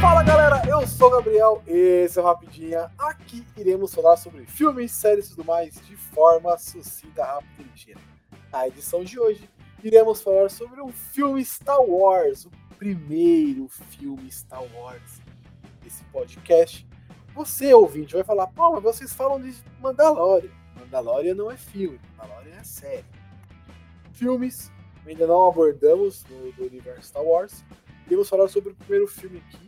Fala galera, eu sou o Gabriel, esse é o Rapidinha. Aqui iremos falar sobre filmes, séries e tudo mais de forma sucinta, rápida e. Na edição de hoje, iremos falar sobre o filme Star Wars, o primeiro filme Star Wars desse podcast. Você, ouvinte, vai falar, pô, mas vocês falam de Mandalorian. Mandalorian não é filme, Mandalorian é série. Filmes, ainda não abordamos no, no universo Star Wars. Iremos falar sobre o primeiro filme aqui, um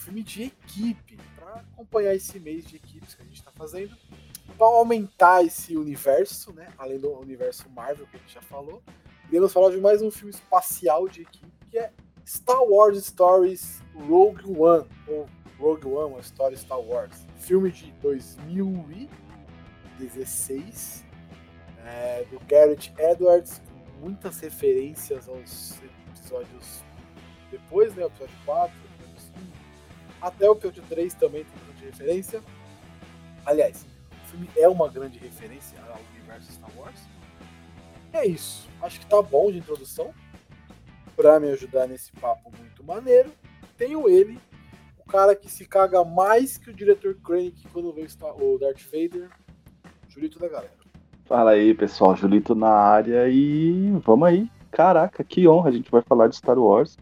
filme de equipe, para acompanhar esse mês de equipes que a gente está fazendo, para aumentar esse universo, né? Além do universo Marvel que a gente já falou. Iremos falar de mais um filme espacial de equipe, que é Star Wars Stories Rogue One, ou Rogue One, uma história Star Wars. Filme de 2016, é, do Garrett Edwards, com muitas referências aos episódios depois, né? O episódio 4, o episódio 5, até o episódio 3 também tem muita referência. Aliás, o filme é uma grande referência ao universo Star Wars. É isso. Acho que tá bom de introdução. Pra me ajudar nesse papo muito maneiro, tenho ele, o cara que se caga mais que o diretor Krennic quando vê o Darth Vader, Julito da galera. Fala aí, pessoal. Julito na área e vamos aí. Caraca, que honra a gente vai falar de Star Wars.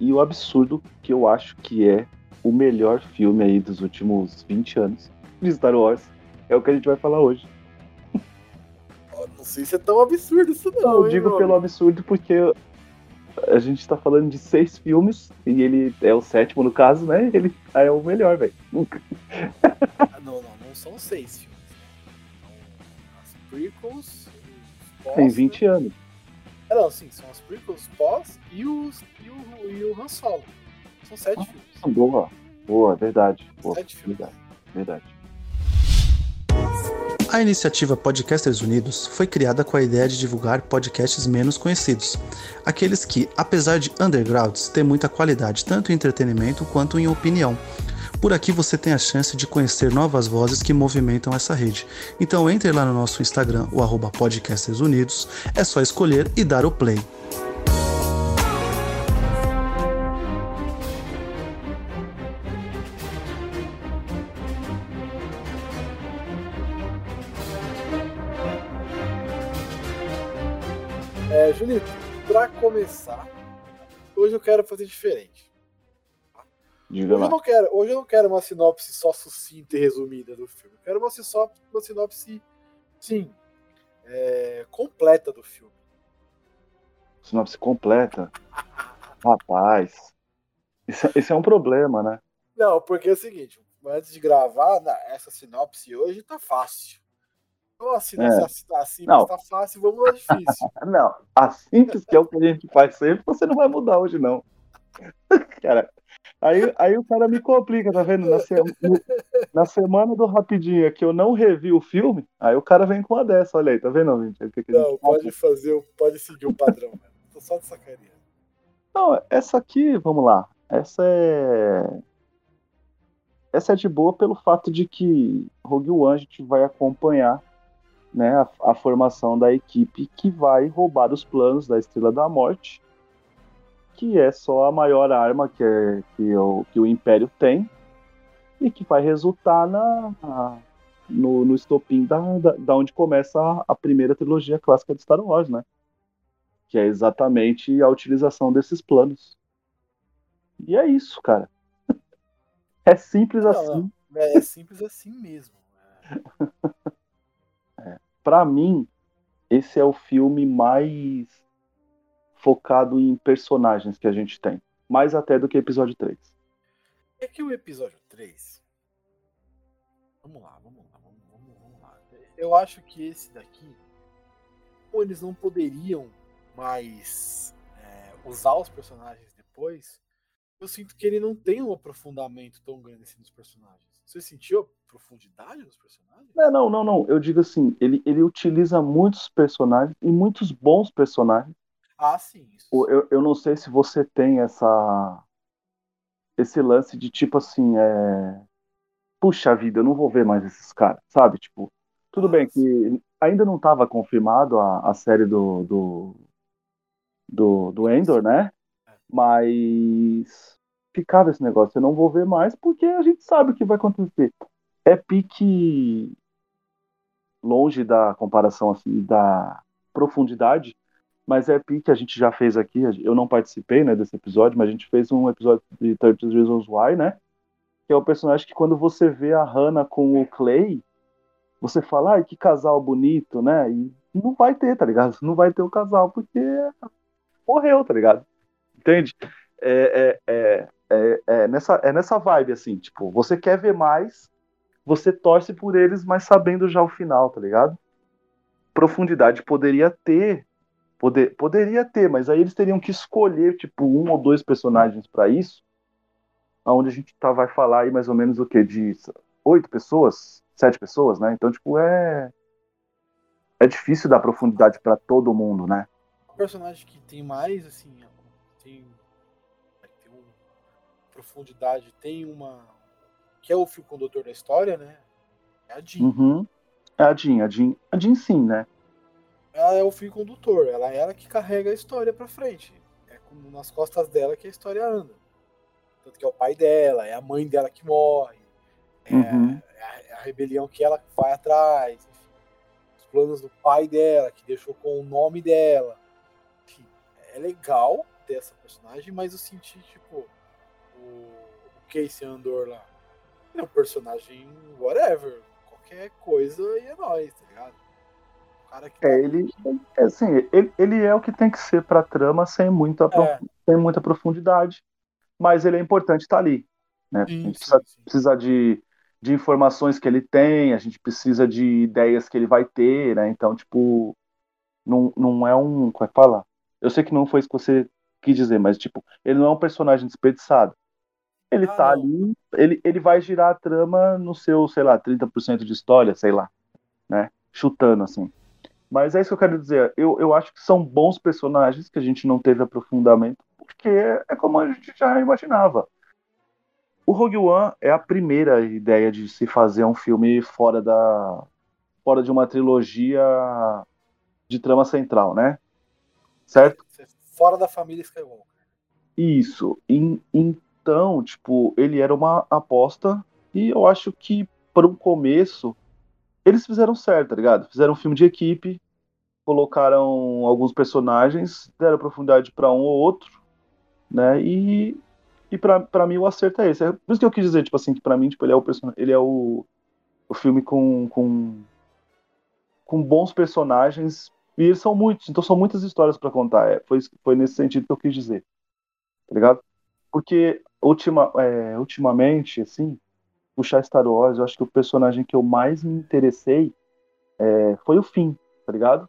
E o absurdo que eu acho que é o melhor filme aí dos últimos 20 anos de Star Wars. É o que a gente vai falar hoje. Não sei se é tão absurdo isso não. eu hein, digo meu pelo absurdo porque a gente tá falando de seis filmes e ele é o sétimo no caso, né? Ele é o melhor, velho. Nunca. Ah, Não, não, não são seis filmes. São as prequels, os pós, Tem 20 anos. né? É, não, sim, são as prequels, pós e, os, e, o, e o Han Solo. São sete filmes. Boa, boa, verdade. Boa, Sete filmes. verdade, verdade. A iniciativa Podcasters Unidos foi criada com a ideia de divulgar podcasts menos conhecidos, aqueles que, apesar de undergrounds, têm muita qualidade tanto em entretenimento quanto em opinião. Por aqui você tem a chance de conhecer novas vozes que movimentam essa rede. Então entre lá no nosso Instagram, o arroba Podcasters Unidos, é só escolher e dar o play. Quero fazer diferente. Diga Hoje eu lá. não quero, hoje eu não quero uma sinopse só sucinta e resumida do filme. Eu quero uma, só, uma sinopse, sim, é, completa do filme. Sinopse completa. Rapaz. Isso, isso é um problema, né? Não, porque é o seguinte, antes de gravar, essa sinopse hoje tá fácil. Então, assim, É. se assim, Não. tá fácil, vamos lá difícil. Não, a simples que é o que a gente faz sempre, você não vai mudar hoje, não. Cara, aí, aí o cara me complica, tá vendo? Na, se- no- na semana do Rapidinho que eu não revi o filme, aí o cara vem com uma dessa, olha aí, tá vendo, gente? Que que gente Não, faz? pode fazer, pode seguir o padrão, mano. Tô só de sacaria. Não, essa aqui, vamos lá. Essa é. Essa é de boa pelo fato de que Rogue One a gente vai acompanhar né, a, a formação da equipe que vai roubar os planos da Estrela da Morte, que é só a maior arma que, é, que, o, que o Império tem e que vai resultar na, na- no, no estopim da, da, da onde começa a, a primeira trilogia clássica de Star Wars, né? que é exatamente a utilização desses planos. E é isso, cara. É simples Não, assim. não. É, é simples assim mesmo. Pra mim, esse é o filme mais focado em personagens que a gente tem. Mais até do que episódio 3. É que o episódio 3. Vamos lá, vamos lá, vamos, vamos, vamos lá. Eu acho que esse daqui. Ou eles não poderiam mais é, usar os personagens depois. Eu sinto que ele não tem um aprofundamento tão grande assim nos personagens. Você sentiu profundidade dos personagens? Não, não, não, não. Eu digo assim, ele, ele utiliza muitos personagens e muitos bons personagens. Ah, sim. Isso. Eu, eu não sei se você tem essa esse lance de tipo assim, é... puxa vida, eu não vou ver mais esses caras, sabe? Tipo, tudo Ah, bem que ainda não estava confirmado a, a série do, do, do, do Endor, né? Mas ficava esse negócio, eu não vou ver mais porque a gente sabe o que vai acontecer. É pique longe da comparação assim da profundidade, mas é pique a gente já fez aqui, eu não participei, né, desse episódio, mas a gente fez um episódio de 30 Reasons Why, né? Que é o personagem que quando você vê a Hannah com o Clay, você fala, ai, que casal bonito, né? E não vai ter, tá ligado? Não vai ter o casal porque morreu, tá ligado? Entende? É, é, é, é, é, nessa, é nessa vibe, assim, tipo, você quer ver mais, você torce por eles, mas sabendo já o final, tá ligado? Profundidade poderia ter, poder, poderia ter, mas aí eles teriam que escolher, tipo, um ou dois personagens para isso, aonde a gente tá, vai falar aí mais ou menos o que? De oito pessoas, sete pessoas, né? Então, tipo, é. É difícil dar profundidade para todo mundo, né? O personagem que tem mais, assim, tem, profundidade, tem uma. que é o fio condutor da história, né? É a Jean. Uhum. É a Jean, a Jean, a Jean sim, né? Ela é o fio condutor, ela é ela que carrega a história para frente. É como nas costas dela que a história anda. Tanto que é o pai dela, é a mãe dela que morre, é, uhum. a, é a, rebelião que ela vai atrás, enfim, os planos do pai dela, que deixou com o nome dela. Enfim, é legal ter essa personagem, mas eu senti, tipo, o, Casey Andor lá. Ele é um personagem whatever, qualquer coisa e é nóis, tá ligado? Tá é, ele, é, assim, ele, ele é o que tem que ser pra trama sem muita, é. sem muita profundidade mas ele é importante estar ali. Né? Sim, a gente precisa, precisa, de, de informações que ele tem, a gente precisa de ideias que ele vai ter, né? Então, tipo, não, não é um. Como é que fala? Eu sei que não foi isso que você quis dizer, mas, tipo, ele não é um personagem desperdiçado. Ele ah, tá ali, ele, ele vai girar a trama no seu, sei lá, 30% de história, sei lá, né? Chutando, assim. Mas é isso que eu quero dizer. Eu, eu acho que são bons personagens que a gente não teve aprofundamento, porque é como a gente já imaginava. O Rogue One é a primeira ideia de se fazer um filme fora da fora de uma trilogia de trama central, né? Certo? Fora da família Skywalker. Isso. Então, tipo, ele era uma aposta e eu acho que para um começo eles fizeram certo, tá ligado? Fizeram um filme de equipe, colocaram alguns personagens, deram profundidade para um ou outro né? E, e para mim o acerto é esse. É por isso que eu quis dizer, tipo assim, que para mim, tipo, ele é o ele é o, o filme com, com com bons personagens e eles são muitos, então são muitas histórias para contar. É, foi, foi nesse sentido que eu quis dizer. Tá ligado? Porque ultima, é, ultimamente, assim, puxar Star Wars, eu acho que o personagem que eu mais me interessei é, foi o Finn, tá ligado?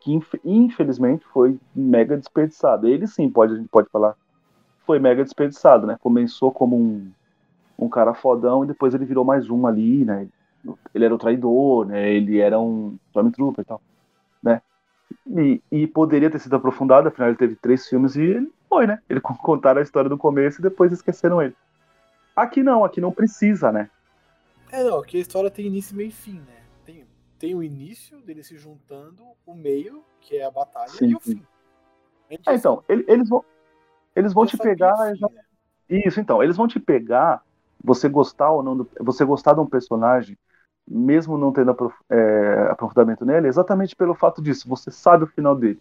Que infelizmente foi mega desperdiçado. Ele sim, pode, a gente pode falar foi mega desperdiçado, né? Começou como um, um cara fodão e depois ele virou mais um ali, né? Ele era o traidor, né? Ele era um Stormtrooper e tal, né? E, e, poderia ter sido aprofundado, afinal ele teve três filmes e ele foi, né? Ele contaram a história do começo e depois esqueceram ele. Aqui não, aqui não precisa, né? É, não, aqui a história tem início, meio e fim, né? Tem, tem o início dele se juntando, o meio, que é a batalha, sim, e o fim. É, então, eles vão, eles vão te pegar. Já... Isso, então. Eles vão te pegar. Você gostar ou não. Do... Você gostar de um personagem, mesmo não tendo aprof... é, aprofundamento nele, exatamente pelo fato disso. Você sabe o final dele.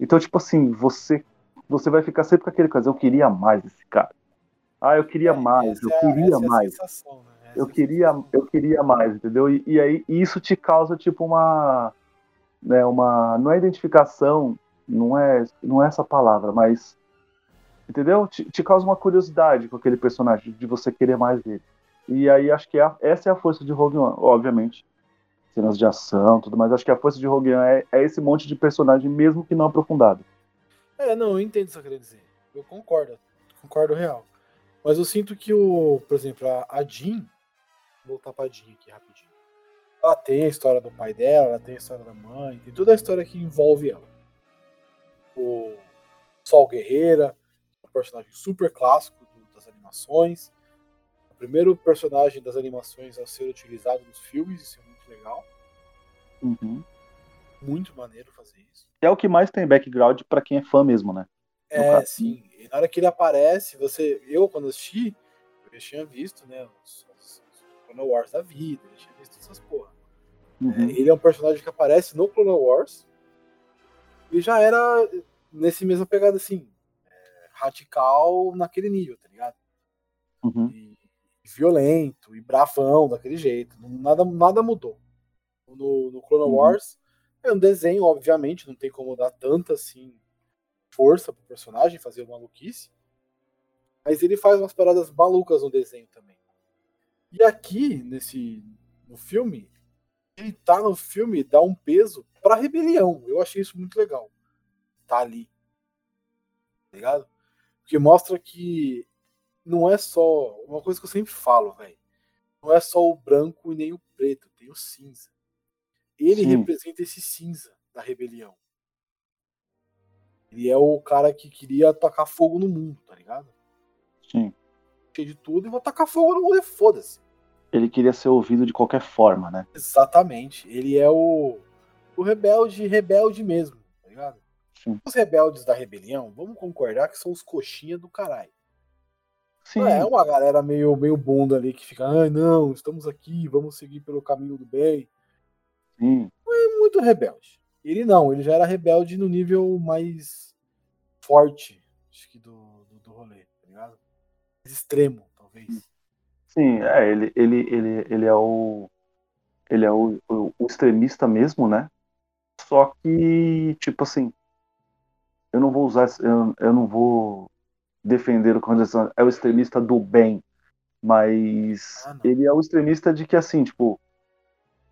Então, tipo assim, você você vai ficar sempre com aquele coisa. Eu queria mais desse cara. Ah, eu queria é, mais. Eu é, queria é mais. Né? Eu queria, eu queria mais, entendeu? E, e aí isso te causa tipo uma, né, uma, não é identificação, não é, não é essa palavra, mas entendeu? Te, te, causa uma curiosidade com aquele personagem, de você querer mais dele. E aí acho que é essa é a força de Rogue One, obviamente. Cenas de ação, tudo, mas acho que a força de Rogue One é, é esse monte de personagem, mesmo que não aprofundado. É, não, eu entendo o que você quer dizer. Eu concordo, concordo real. Mas eu sinto que o, por exemplo, a, Jean, vou voltar pra Jean aqui rapidinho. Ela tem a história do pai dela, ela tem a história da mãe, tem toda a história que envolve ela. O Sol Guerreira, personagem super clássico das animações. O primeiro personagem das animações a ser utilizado nos filmes, isso é muito legal. Uhum. Muito maneiro fazer isso. É o que mais tem background para quem é fã mesmo, né? É, caso. sim. E na hora que ele aparece, você. Eu, quando assisti, eu já tinha visto, né? Os, os, os Clone Wars da vida, eu tinha visto essas porra. Uhum. É, ele é um personagem que aparece no Clone Wars. E já era nesse mesmo pegada assim. É, radical naquele nível, tá ligado? Uhum. E, violento e bravão daquele jeito. Nada, nada mudou. No, no Clone uhum. Wars é um desenho, obviamente, não tem como dar tanta assim força pro personagem fazer uma maluquice. Mas ele faz umas paradas malucas no desenho também. E aqui, nesse no filme, ele tá no filme dá um peso pra rebelião. Eu achei isso muito legal. Tá ali. Tá ligado? Porque mostra que não é só. Uma coisa que eu sempre falo, velho. Não é só o branco e nem o preto, tem o cinza. Ele Sim. representa esse cinza da rebelião. Ele é o cara que queria tacar fogo no mundo, tá ligado? Sim. Cheio de tudo e vou tacar fogo no mundo e foda-se. Ele queria ser ouvido de qualquer forma, né? Exatamente. Ele é o, o rebelde, rebelde mesmo, tá ligado? Sim. Os rebeldes da rebelião, vamos concordar que são os coxinha do caralho. Sim. É uma galera meio, meio bunda ali que fica, ai ah, não, estamos aqui, vamos seguir pelo caminho do bem. Sim. Não é muito rebelde. Ele não, ele já era rebelde no nível mais forte, acho que do, do, do rolê, tá ligado? Mais extremo, talvez. Sim, é, ele, ele, ele, ele é o. Ele é o, o, o extremista mesmo, né? Só que, tipo assim, eu não vou usar. Eu, eu não vou defender o condição é o extremista do bem, mas ah, ele é o extremista de que assim, tipo,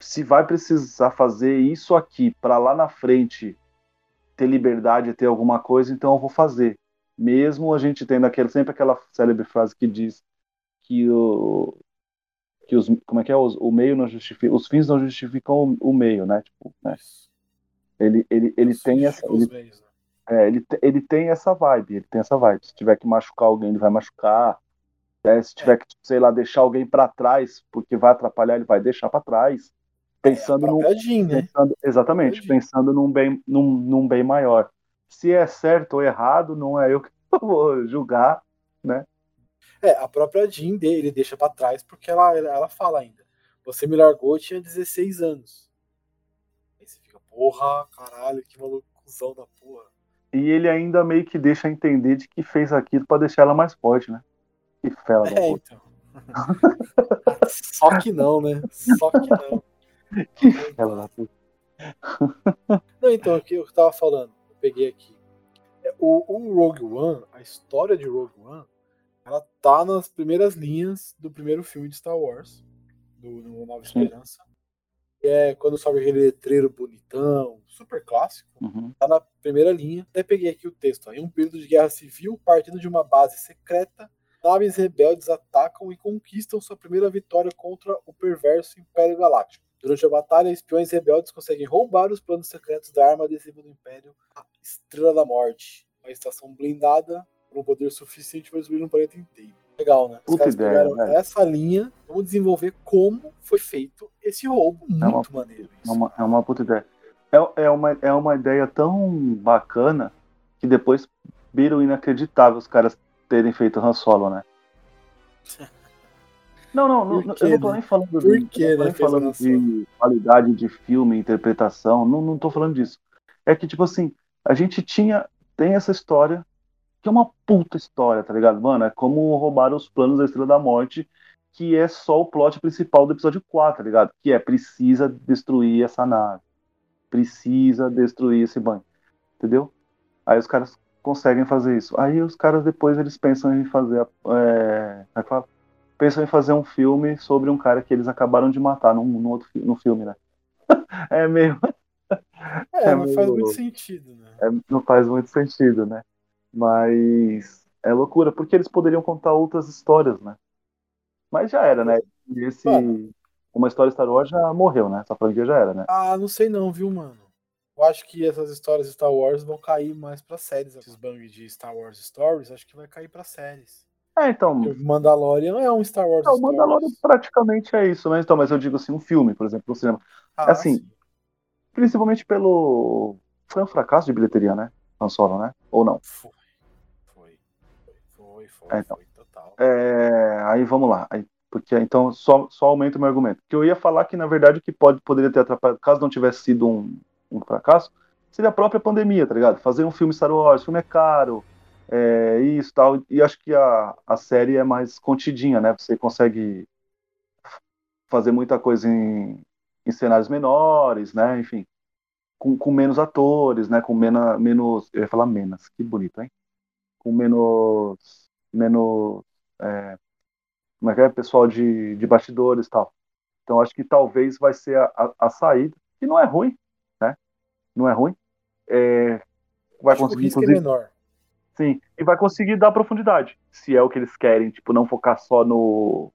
se vai precisar fazer isso aqui para lá na frente ter liberdade, ter alguma coisa, então eu vou fazer. Mesmo a gente tendo aquele, sempre aquela célebre frase que diz que o que os como é que é os, o meio não justifica, os fins não justificam o, o meio, né? Tipo, né? Ele ele ele tem essa ele, meios, né? É, ele, ele tem essa vibe, ele tem essa vibe. Se tiver que machucar alguém, ele vai machucar. Né? Se tiver é. que, sei lá, deixar alguém para trás, porque vai atrapalhar, ele vai deixar para trás. Pensando é, num. Jean, né? pensando, exatamente, pensando num bem, num, num bem maior. Se é certo ou errado, não é eu que vou julgar, né? É, a própria Jean dele deixa para trás porque ela, ela fala ainda. Você me largou, eu tinha 16 anos. Aí você fica, porra, caralho, que malucuzão da porra. E ele ainda meio que deixa entender de que fez aquilo para deixar ela mais forte, né? Que fela da é, então. Só que não, né? Só que não. Que fela da puta. Não, então, aqui eu tava falando, eu peguei aqui. É, o, o Rogue One, a história de Rogue One, ela tá nas primeiras linhas do primeiro filme de Star Wars, do, do Nova Esperança. É quando sobe aquele letreiro bonitão, super clássico, uhum. tá na primeira linha. Até peguei aqui o texto. Em um período de guerra civil, partindo de uma base secreta, naves rebeldes atacam e conquistam sua primeira vitória contra o perverso Império Galáctico. Durante a batalha, espiões rebeldes conseguem roubar os planos secretos da arma adesiva do Império, a Estrela da Morte, uma estação blindada com um poder suficiente para destruir um planeta inteiro. Legal, né? Os caras ideia, né? essa linha, vamos desenvolver como foi feito esse roubo. Muito é uma, maneiro. Isso. É uma, é uma puta ideia. É, é, uma, é uma ideia tão bacana que depois viram inacreditável os caras terem feito Han Solo, né? Não, não, não eu não tô né? nem falando, Por quê, né? falando de qualidade de filme, interpretação, não, não tô falando disso. É que, tipo assim, a gente tinha, tem essa história, que é uma puta história, tá ligado? Mano, é como roubar os planos da Estrela da Morte, que é só o plot principal do episódio 4, tá ligado? Que é, precisa destruir essa nave precisa destruir esse banco, entendeu? Aí os caras conseguem fazer isso. Aí os caras depois eles pensam em fazer, é, é fala? Pensam em fazer um filme sobre um cara que eles acabaram de matar no, no outro no filme, né? é meio é, é não meio, faz muito sentido, né? É, não faz muito sentido, né? Mas é loucura, porque eles poderiam contar outras histórias, né? Mas já era, né? Esse, Mano, uma história Star Wars já morreu, né? Essa franquia já era, né? Ah, não sei não, viu, mano? Eu acho que essas histórias de Star Wars vão cair mais pra séries. Esses bangs de Star Wars Stories, acho que vai cair pra séries. É, então. O Mandalorian é um Star Wars. Não, o Mandalorian praticamente é isso, mas então, mas eu digo assim, um filme, por exemplo, no cinema. Ah, assim, sim. principalmente pelo. Foi um fracasso de bilheteria, né? Han Solo, né? Ou não? Foi. Foi, foi, É, então. foi total. É, aí vamos lá. Aí, porque então só, só aumenta o meu argumento. Que eu ia falar que, na verdade, o que pode, poderia ter atrapalhado, caso não tivesse sido um, um fracasso, seria a própria pandemia, tá ligado? Fazer um filme Star Wars, filme é caro, é, isso tal. E acho que a, a série é mais contidinha, né? Você consegue fazer muita coisa em, em cenários menores, né? Enfim, com, com menos atores, né? Com mena, menos. Eu ia falar menos, que bonito, hein? Com menos. Menos. é, como é que é? Pessoal de, de bastidores e tal. Então acho que talvez vai ser a, a, a saída, que não é ruim, né? Não é ruim. É, vai Acho que o conseguir, risco é inclusive, menor. Sim, e vai conseguir dar profundidade, se é o que eles querem, tipo, não focar só no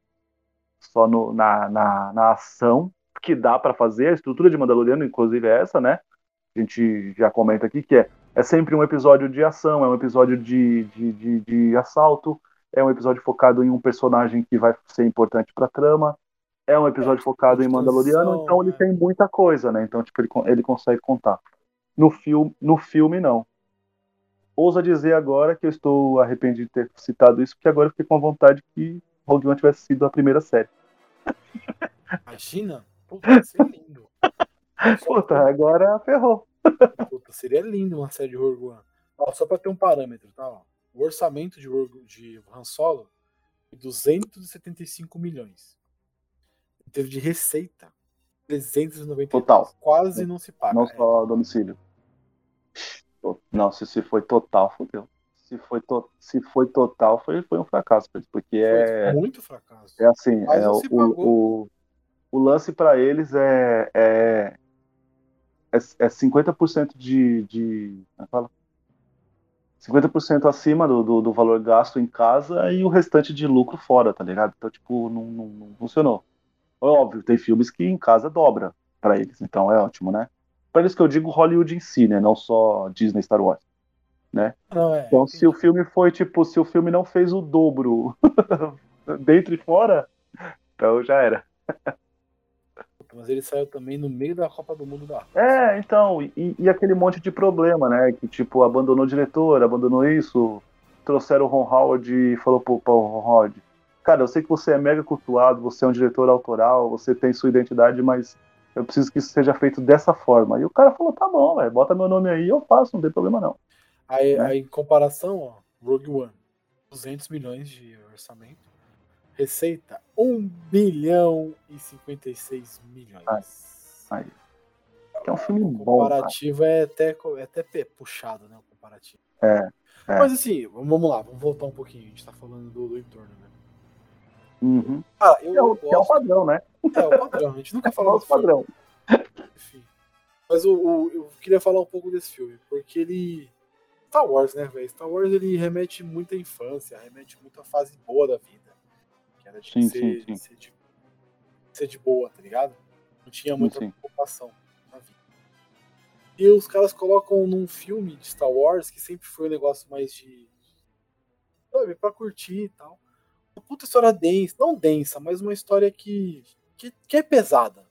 só no, na, na, na ação, que dá pra fazer, a estrutura de Mandaloriano, inclusive, é essa, né? A gente já comenta aqui que é, é sempre um episódio de ação, é um episódio de, de, de, de assalto, é um episódio focado em um personagem que vai ser importante pra trama, é um episódio focado em Mandaloriano, então ele né? tem muita coisa, né? Então, tipo, ele, ele consegue contar. No filme, no filme, não ousa dizer agora que eu estou arrependido de ter citado isso, porque agora eu fiquei com a vontade que Rogue One tivesse sido a primeira série. Imagina? Puta, ia ser lindo. Puta, agora ferrou. Puta, seria lindo uma série de Rogue One. Ó, só pra ter um parâmetro, tá? ó. O orçamento de, Rogue, de Han Solo é 275 milhões. Termos de receita, 390 Total. Quase não se paga. Não é. só domicílio. Não, se, se foi total, fodeu. Se foi, to, se foi total, foi, foi um fracasso, porque é, muito fracasso. é assim, Mas é, o, o, o lance para eles é, é, é, é 50% de, de é fala? 50% acima do, do, do valor gasto em casa e o restante de lucro fora, tá ligado? Então, tipo, não, não, não funcionou. É óbvio, tem filmes que em casa dobra para eles, então é ótimo, né? Para eles que eu digo Hollywood em si, né? Não só Disney Star Wars. Não, é, Então, se o filme foi, tipo, se o filme não fez o dobro dentro e fora, então já era. Mas ele saiu também no meio da Copa do Mundo da Rússia. É, então, e, e aquele monte de problema, né? Que, tipo, abandonou o diretor, abandonou isso, trouxeram o Ron Howard e falou pro, pro Ron Howard, cara, eu sei que você é mega cultuado, você é um diretor autoral, você tem sua identidade, mas eu preciso que isso seja feito dessa forma. E o cara falou, tá bom, velho, bota meu nome aí, eu faço, não tem problema não. Aí, Né? aí, em comparação, ó, Rogue One, 200 milhões de orçamento. Receita, 1 bilhão e 56 milhões. Aí. Que é um filme O bom, cara. comparativo é até, é até puxado, né? O comparativo. É, é. Mas assim, vamos lá, vamos voltar um pouquinho. A gente tá falando do, do entorno, né? Uhum. Ah, eu, é, o, que é o gosto. padrão, né? É, o padrão. A gente nunca É falou o do padrão. Enfim. Mas o, o- eu queria falar um pouco desse filme, porque ele. Star Wars, né, velho? Star Wars ele remete muito à infância, remete muito à fase boa da vida. Que era de Sim, ser, sim, sim. de ser de, ser de boa, tá ligado? Não tinha muita sim. preocupação na vida. E os caras colocam num filme de Star Wars, que sempre foi um negócio mais de. Sabe, pra curtir e tal. Uma puta história densa, não densa, mas uma história que, que, que é pesada.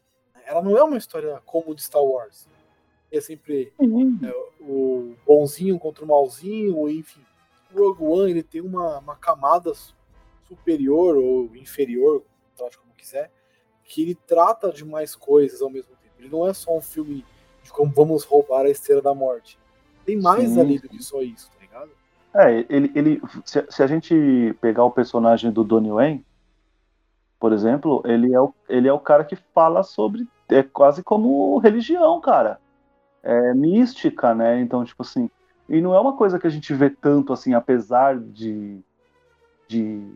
Ela não é uma história como de Star Wars. É sempre Uhum. o bonzinho contra o malzinho, enfim. O Rogue One ele tem uma, uma camada su- superior ou inferior, trate como quiser, que ele trata de mais coisas ao mesmo tempo. Ele não é só um filme de como vamos roubar a Estrela da Morte. Tem mais Sim, ali do que só isso, tá? É, ele, ele se, se a gente pegar o personagem do Donnie Yen, por exemplo, ele é, o, ele é o cara que fala sobre. É quase como religião, cara. É mística, né? Então, tipo assim. E não é uma coisa que a gente vê tanto assim, apesar de. de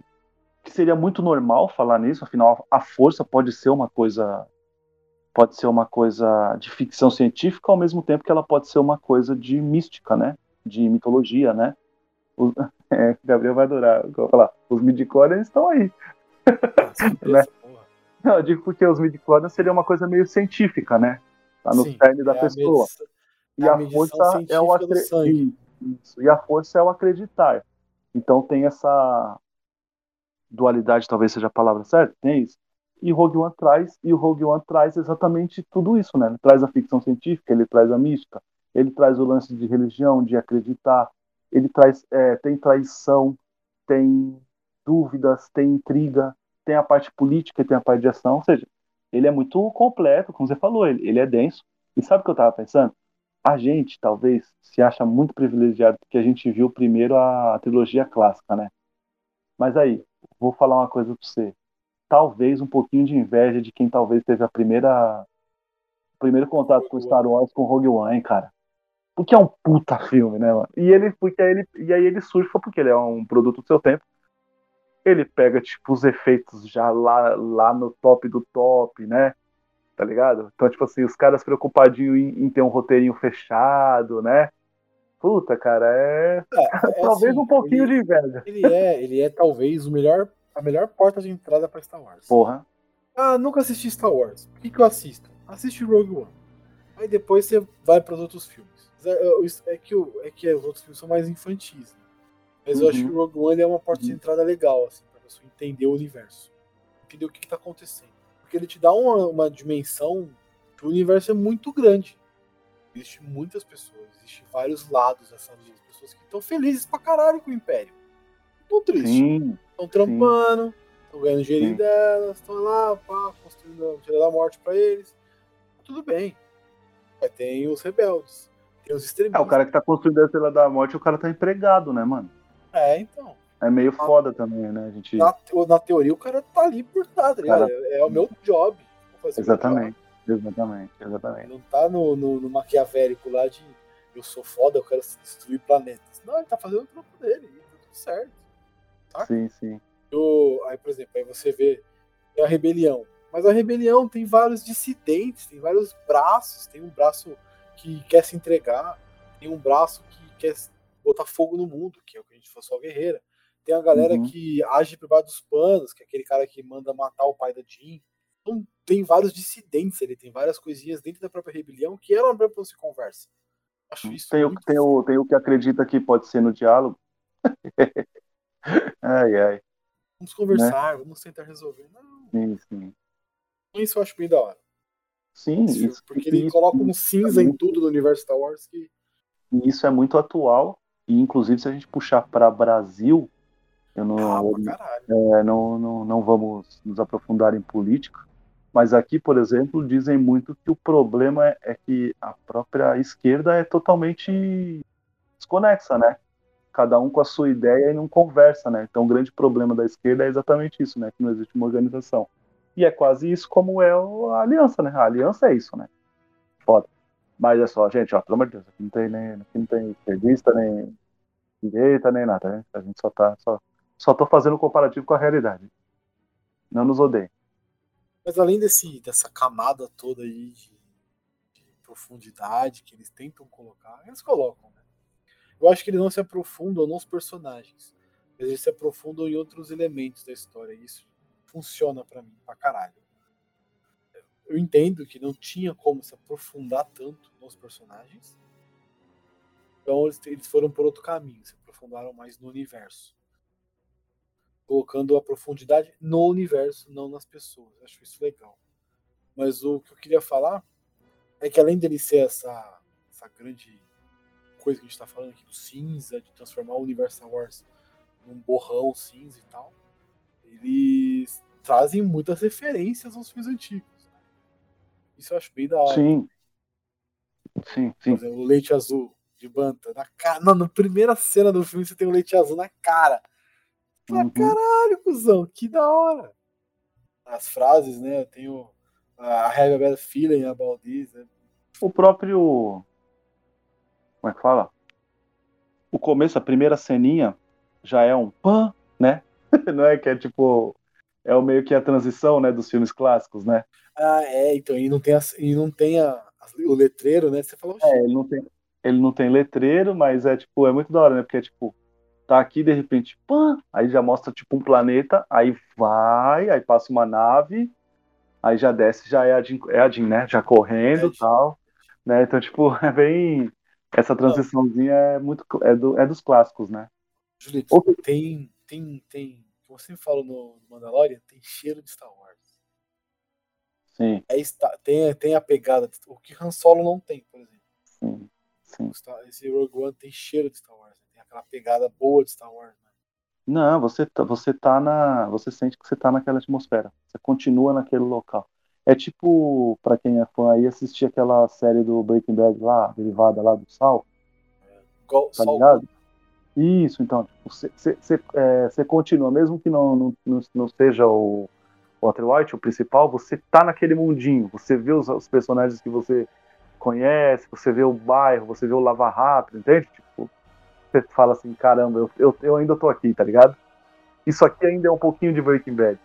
que seria muito normal falar nisso, afinal, a força pode ser uma coisa. Pode ser uma coisa de ficção científica, ao mesmo tempo que ela pode ser uma coisa de mística, né? De mitologia, né? O- é, Gabriel vai adorar. Eu vou falar, os midichlorians estão aí. Né? Não, eu digo porque os midichlorians seria uma coisa meio científica, né? Tá no Sim, cerne da é a pessoa. medição- E é a a, medição força é o científica do acre... sangue. Isso. E a força é o acreditar. Então tem essa dualidade, talvez seja a palavra certa, tem isso. E Rogue One traz, e o Rogue One traz exatamente tudo isso, né? Ele traz a ficção científica, ele traz a mística, ele traz o lance de religião, de acreditar, ele traz, é, tem traição, tem dúvidas, tem intriga, tem a parte política, tem a parte de ação, ou seja, ele é muito completo, como você falou, ele, ele é denso. E sabe o que eu tava pensando? A gente, talvez, se acha muito privilegiado porque a gente viu primeiro a trilogia clássica, né? Mas aí, vou falar uma coisa pra você. Talvez um pouquinho de inveja de quem talvez teve a primeira o primeiro contato com Star Wars com Rogue One, hein, cara. Porque é um puta filme, né, mano? E ele, porque aí ele, e aí ele surge porque ele é um produto do seu tempo. Ele pega, tipo, os efeitos já lá, lá no top do top, né? Tá ligado? Então, tipo assim, os caras preocupadinhos em, em ter um roteirinho fechado, né? Puta, cara, é. é, é talvez assim, um pouquinho ele, de inveja. Ele é, ele é talvez o melhor, a melhor porta de entrada para Star Wars. Porra. Ah, nunca assisti Star Wars. Por que, que eu assisto? Assiste Rogue One. Aí depois você vai para os outros filmes. É, que, é que os outros filmes são mais infantis. Né? Mas uhum. eu acho que o Rogue One é uma porta de uhum. entrada legal, assim, pra pessoa entender o universo. Entender o que, que tá acontecendo. Porque ele te dá uma, uma dimensão que o universo é muito grande. Existem muitas pessoas, existem vários lados dessa vida. Pessoas que estão felizes pra caralho com o Império. Estão tristes. Estão trampando, estão ganhando dinheiro delas, estão lá, pá, construindo a da Morte pra eles. Tudo bem. Mas tem os rebeldes. Tem os extremistas. É, o cara que tá construindo a Estrela da Morte, o cara tá empregado, né, mano? É, então. É meio foda também, né? A gente... na, na teoria, o cara tá ali por nada, tá ligado? Cara... É, é o meu job. Exatamente. Exatamente, exatamente. Ele não tá no, no, no, maquiavélico lá de eu sou foda, eu quero destruir planetas. Não, ele tá fazendo o trampo dele, tá tudo certo. Tá? Sim, sim. Eu, aí, por exemplo, aí você vê a rebelião. Mas a rebelião tem vários dissidentes, tem vários braços, tem um braço que quer se entregar, tem um braço que quer botar fogo no mundo, que é o que a gente falou só guerreira. Tem a galera uhum. que age por baixo dos panos, que é aquele cara que manda matar o pai da Jean. Então tem vários dissidentes, ele tem várias coisinhas dentro da própria rebelião que ela não se conversa. Acho isso tem, o, tem, o, tem o que acredita que pode ser no diálogo. ai, ai. Vamos conversar, né? vamos tentar resolver. Não. Sim, sim. Isso eu acho bem da hora. Sim, isso, porque ele isso, coloca um cinza em tudo do universo Star Wars que. Isso é muito atual. E inclusive se a gente puxar para Brasil, eu não, ah, é, não, não, não vamos nos aprofundar em política. Mas aqui, por exemplo, dizem muito que o problema é, é que a própria esquerda é totalmente desconexa, né? Cada um com a sua ideia e não conversa, né? Então o grande problema da esquerda é exatamente isso, né? Que não existe uma organização. E é quase isso como é a aliança, né? A aliança é isso, né? Foda. Mas é só, gente, ó, pelo amor de Deus, aqui não tem nem, aqui não tem esquerdista, nem direita, nem nada, né? A gente só tá, só, só tô fazendo comparativo com a realidade. Não nos odeiem. Mas além desse, dessa camada toda aí de, de profundidade que eles tentam colocar, eles colocam, né? Eu acho que eles não se aprofundam nos personagens, eles se aprofundam em outros elementos da história. Isso funciona para mim pra caralho. Eu entendo que não tinha como se aprofundar tanto nos personagens. Então eles, eles foram por outro caminho, se aprofundaram mais no universo. Colocando a profundidade no universo, não nas pessoas. Acho isso legal. Mas o que eu queria falar é que além dele ser essa, essa grande coisa que a gente está falando aqui do cinza, de transformar o universo Wars num borrão cinza e tal, eles trazem muitas referências aos filmes antigos. Isso eu acho bem da hora. Sim. Sim, sim. Exemplo, o leite azul de Banta. Na, cara, não, na primeira cena do filme você tem o leite azul na cara. Uhum. caralho, cuzão, que da hora. As frases, né? Eu tenho a Have a Bad Feeling about this. Né? O próprio. Como é que fala? O começo, a primeira ceninha, já é um pan, né? não é que é tipo é o meio que a transição, né, dos filmes clássicos, né? Ah, é, então e não tem a, e não tem a, o letreiro, né? Você falou. É, ele não tem ele não tem letreiro, mas é tipo, é muito da hora, né? Porque é tipo, tá aqui de repente, pã, aí já mostra tipo um planeta, aí vai, aí passa uma nave, aí já desce, já é a Jean, é a Jean né? Já correndo, é, tal, né? Então tipo, é bem essa transiçãozinha é muito é, do, é dos clássicos, né? Julito, tem tem tem como você fala no Mandalorian, tem cheiro de Star Wars. Sim. É, tem, tem a pegada, o que Han Solo não tem, por exemplo. Sim. Sim. Esse Rogue One tem cheiro de Star Wars, né? tem aquela pegada boa de Star Wars. Né? Não, você tá, você tá na. Você sente que você tá naquela atmosfera. Você continua naquele local. É tipo, pra quem é fã aí, assistir aquela série do Breaking Bad lá, derivada lá do Sal. Igual, Tá o- ligado? Isso, então, tipo, você, você, é, continua, mesmo que não, não, não, não seja o Walter White, o principal, você tá naquele mundinho, você vê os, os personagens que você conhece, você vê o bairro, você vê o Lava Rápido, entende? Tipo, você fala assim, caramba, eu, eu, eu ainda tô aqui, tá ligado? Isso aqui ainda é um pouquinho de Breaking Bad.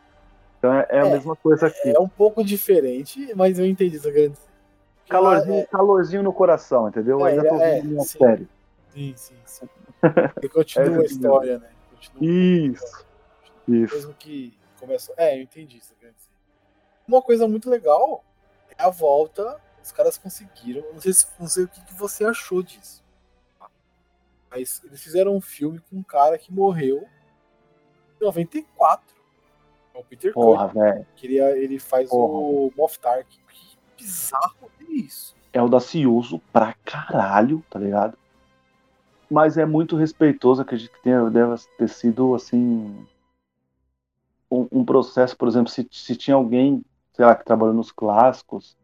Então é, é a É, mesma coisa aqui. É um pouco diferente, mas eu entendi isso grande. Calorzinho, calorzinho no coração, entendeu? É, ainda tô é, vendo uma sim. série. Sim, sim, sim. E continua a história, né? Continua Isso, isso. mesmo que começou. É, eu entendi isso. quer dizer. Uma coisa muito legal é a volta. Os caras conseguiram. Não sei, se, não sei o que, que você achou disso. Mas eles fizeram um filme com um cara que morreu em 94. É o Peter Porra, velho. Ele, faz Porra. o Moff Tark. Que bizarro é isso. é audacioso pra caralho, tá ligado? Mas é muito respeitoso, acredito que tenha, deve ter sido, assim, um, um processo, por exemplo, se, se tinha alguém, sei lá, que trabalhou nos clássicos,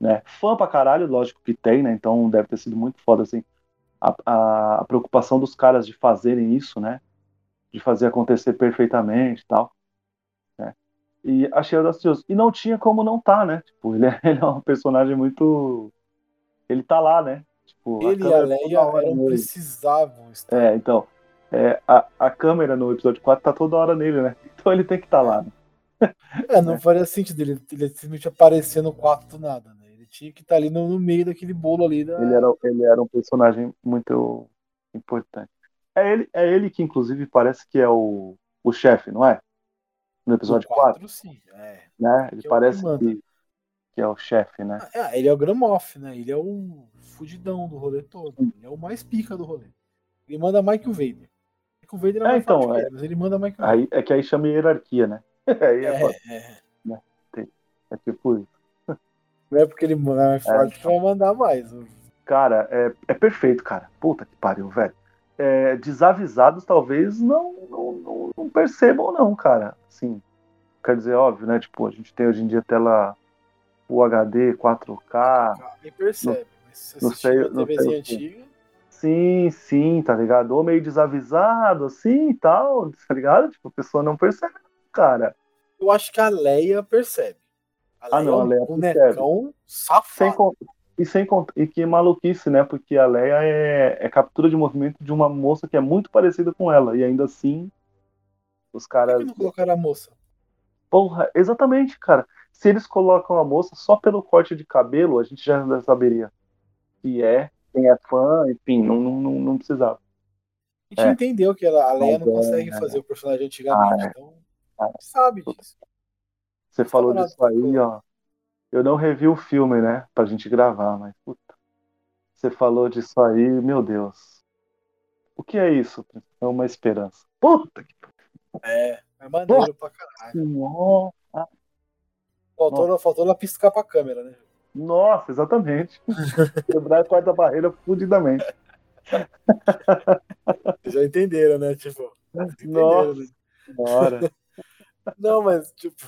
né? Fã pra caralho, lógico que tem, né? Então deve ter sido muito foda, assim, a, a, a preocupação dos caras de fazerem isso, né? De fazer acontecer perfeitamente e tal. né? E achei audacioso. E não tinha como não tá, né? Tipo, ele é, ele é um personagem muito. Ele tá lá, né? Tipo, Ele e a Leia hora eram precisavam estar. É, então. é, a, a câmera no episódio 4 tá toda hora nele, né? Então ele tem que estar lá. Né? É, não faria sentido ele, ele simplesmente aparecer no quarto do nada, né? Ele tinha que estar ali no, no meio daquele bolo ali da. Ele era, ele era um personagem muito importante. É ele, é ele que, inclusive, parece que é o, o chefe, não é? No episódio 4, sim. É. né? Ele que é que parece que, que é o chefe, né? Ah, ele é o Gramoff, né? Ele é o fudidão do rolê todo. Ele é o mais pica do rolê. Ele manda o Vader. O Vader é É, mais então, forte é. mas ele manda Vader. Aí, é que aí chama hierarquia, né? Aí é. É, é. é tipo isso. Não é porque ele manda mais forte que vai mandar mais. Cara, é, é perfeito, cara. Puta que pariu, velho. É, desavisados talvez não, não, não, não percebam, não, cara. Assim, quer dizer, óbvio, né? Tipo, a gente tem hoje em dia tela UHD, 4K. Nem percebe. Mas se não assistir sei- uma TVzinha antiga. Sim, sim, tá ligado? Ou meio desavisado, assim e tal, tá ligado? Tipo, a pessoa não percebe, cara. Eu acho que a Leia percebe. A Ah, não, é a um Leia bonecão Sem safado. con- e, sem con- e que maluquice, né? Porque a Leia é, é captura de movimento de uma moça que é muito parecida com ela. E ainda assim, os Por caras. que não colocaram a moça? Porra, exatamente, cara. Se eles colocam a moça só pelo corte de cabelo, a gente já saberia que é, quem é fã, enfim, não, não, não, não precisava. A gente É. entendeu que ela, a Leia não Mas é, consegue é. fazer o personagem antigamente, Ah, é. então a gente sabe disso. Você falou Camarada, disso aí, ó. Eu não revi o filme, né? Pra gente gravar, mas puta. Você falou disso aí, meu Deus. O que é isso? É uma esperança. Puta que É, é maneiro pra caralho. Nossa, Faltou, faltou ela piscar pra câmera, né? nossa, exatamente. Quebrar a quarta barreira fudidamente. Vocês já entenderam, né? Tipo, entenderam, Nossa. né? Não, mas, tipo,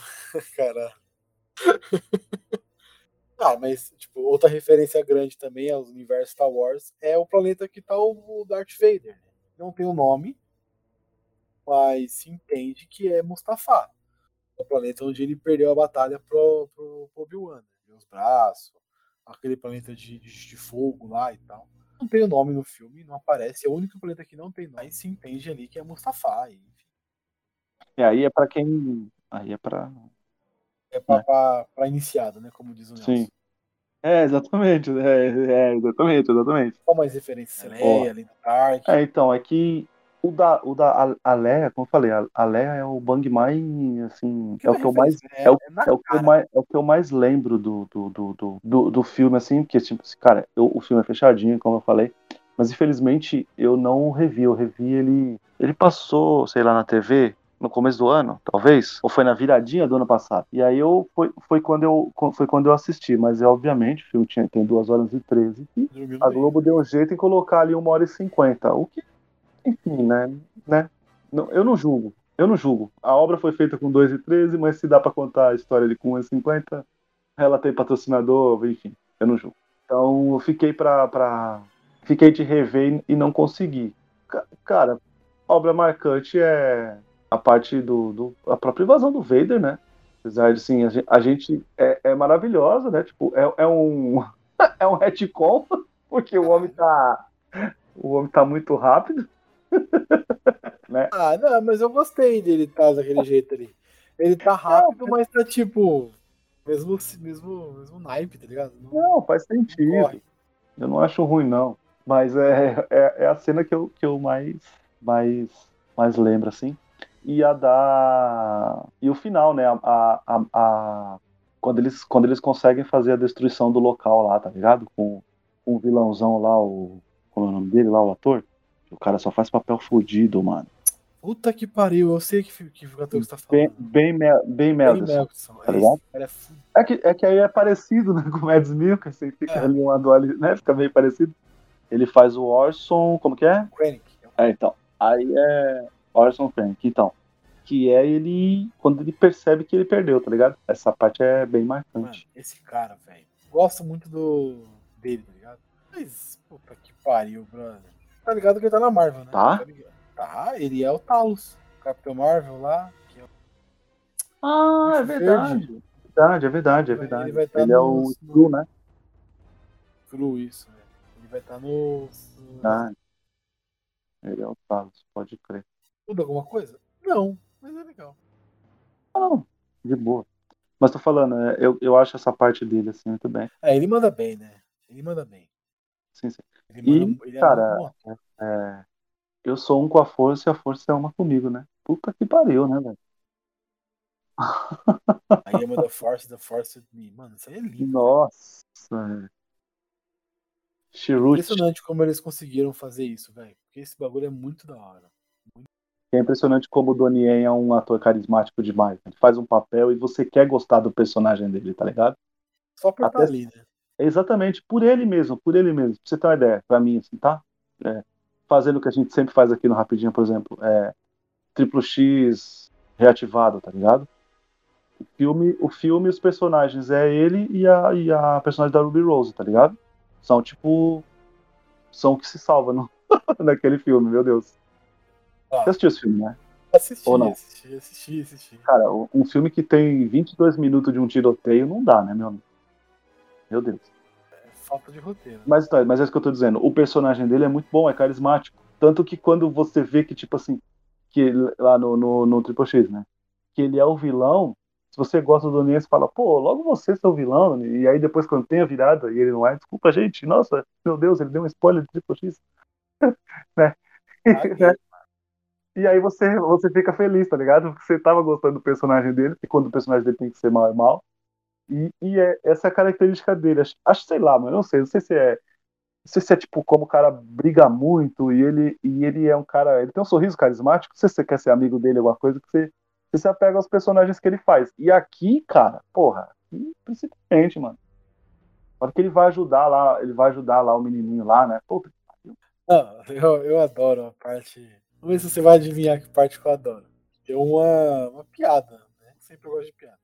cara. Ah, mas, tipo, outra referência grande também ao universo Star Wars é o planeta que tá o Darth Vader. Não tem o nome, mas se entende que é Mustafar. É o planeta onde ele perdeu a batalha pro, pro, pro Obi-Wan. Né? Os braços, aquele planeta de, de, de fogo lá e tal. Não tem o nome no filme, não aparece. É o único planeta que não tem nome. Se entende ali que é Mustafar. E, enfim, E aí é pra quem. Aí é pra. é pra, pra, pra iniciado, né? Como diz o Nelson. Sim. É, exatamente. É, é, exatamente, exatamente. Qual mais referência? Leia, Tark. É, então, é que o da, o da a- a Leia, como eu falei, a, a Leia é o bang mais, assim, é o que eu mais, referência, é o, na é o que eu mais, é o que eu mais lembro do, do, do, do, do, filme, assim, porque, tipo, assim, cara, eu- o filme é fechadinho, como eu falei, mas infelizmente eu não revi, eu revi ele, ele passou, sei lá, na TV, no começo do ano, talvez, ou foi na viradinha do ano passado. E aí eu foi, foi quando eu foi quando eu assisti, mas é obviamente o filme tinha, tem 2 horas e 13 e a. Globo deu um jeito em colocar ali uma hora e cinquenta. O que, enfim, né? né? Não, eu não julgo. Eu não julgo. A obra foi feita com 2 e 13, mas se dá pra contar a história de com 1,50, ela tem patrocinador, enfim, eu não julgo. Então eu fiquei pra. pra... Fiquei de rever e não consegui. Ca- Cara, obra marcante é a parte do, do. a própria invasão do Vader, né? Apesar de sim, a gente, a gente é, é maravilhosa, né? Tipo, é, é um. é um retcon, porque o homem tá. O homem tá muito rápido. Ah, não, mas eu gostei dele estar daquele jeito ali. Ele tá rápido, mas tá tipo. Mesmo, mesmo, mesmo naipe, tá ligado? Não Não, faz sentido. corre. Eu não acho ruim, não. Mas é, é, é a cena que eu, que eu mais, mais, mais lembro, assim. E a da. E o final, né? A, a, a- a- Quando, eles, quando eles conseguem fazer a destruição do local lá, tá ligado? Com, com o vilãozão lá, o. Como é o nome dele lá, o ator? O cara só faz papel fudido, mano. Puta que pariu, eu sei que, que ator que você tá Bem, falando. bem, bem Mendelsohn. Melkson. tá ligado? é. É que, é que aí é parecido né, com o Mads Mikkelsen, fica É. ali uma dualidade, né? Fica meio parecido. Ele faz o Orson, como que é? Krennic. É, então. Aí é Orson Frank, então. Que é ele quando ele percebe que ele perdeu, tá ligado? Essa parte é bem Mano, marcante. esse cara, velho. Gosto muito do dele, tá ligado? Mas, puta que pariu, brother. Tá ligado que ele tá na Marvel, né? Tá? ligado? Tá, ele é o Talos. Capitão Marvel lá. que é o- Ah, é verdade. Verdade, é verdade, é Ele verdade. vai tá Ele é no- o Screw, né? Cru isso, né? Ele vai estar no. no- Ah, ele é o Talos, pode crer. Muda alguma coisa? Não, mas é legal. Ah, não, de boa. Mas tô falando, é, eu, eu acho essa parte dele assim muito bem. É, ele manda bem, né? Ele manda bem. Sim, sim. Ele E, manda, ele cara, é muito. É, eu sou um com a força e a força é uma comigo, né? Puta que pariu, né, velho? Aí ama da Force, da Force with me. Mano, isso aí é lindo. Nossa. é. Chirute. Impressionante como eles conseguiram fazer isso, velho. Porque esse bagulho é muito da hora. É impressionante como o Donnie Yen é um ator carismático demais. Ele faz um papel e você quer gostar do personagem dele, tá ligado? Só por Até- estar ali, né? É exatamente por ele mesmo, por ele mesmo. Pra você ter uma ideia, pra mim, assim, tá? É, fazendo o que a gente sempre faz aqui no Rapidinho, por exemplo, é triplo X reativado, tá ligado? O filme, o filme os personagens é ele e a, e a personagem da Ruby Rose, tá ligado? São tipo. São o que se salva no, naquele filme, meu Deus. Ah. Você assistiu esse filme, né? Assisti, Ou não? assisti, assisti, assisti. Cara, um filme que tem 22 minutos de um tiroteio não dá, né, meu amigo? Meu Deus. É falta de roteiro. Mas, tá, mas é isso que eu tô dizendo. O personagem dele é muito bom, é carismático. Tanto que quando você vê que, tipo assim, que lá no, no, no Triple X, né? Que ele é o vilão, se você gosta do você fala, pô, logo você seu vilão, né? e aí depois quando tem a virada e ele não é, desculpa, gente, nossa, meu Deus, ele deu um spoiler do Triple X. né? Caguei. E aí você, você fica feliz, tá ligado? Porque você tava gostando do personagem dele, e quando o personagem dele tem que ser mal, é mal. E, e é, essa é a característica dele. Acho, acho sei lá, mas não sei. Não sei se é. Não sei se é tipo como o cara briga muito e ele, e ele é um cara. Ele tem um sorriso carismático. Não sei se você quer ser amigo dele, alguma coisa, que você, você se apega aos personagens que ele faz. E aqui, cara, porra, principalmente, mano. Na hora que ele vai ajudar lá, ele vai ajudar lá o menininho lá, né? Puta, Não, eu, eu adoro a parte. Vamos ver se você vai adivinhar que parte que eu adoro. Tem uma, uma piada, né? Sempre gosto de piada.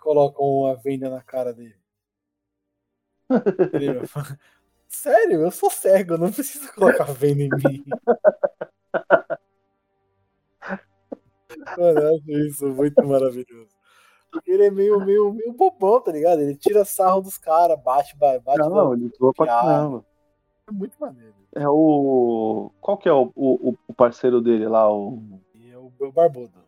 Colocam uma venda na cara dele. Sério, eu sou cego, não precisa colocar venda em mim. Mano, eu acho isso muito maravilhoso. Porque ele é meio, meio, meio bobão, tá ligado? Ele tira sarro dos caras, bate, ba- bate. não, na- ele zoa pra caramba. É muito maneiro. É o. Qual que é o, o, o parceiro dele lá? O... É o o Barbudo.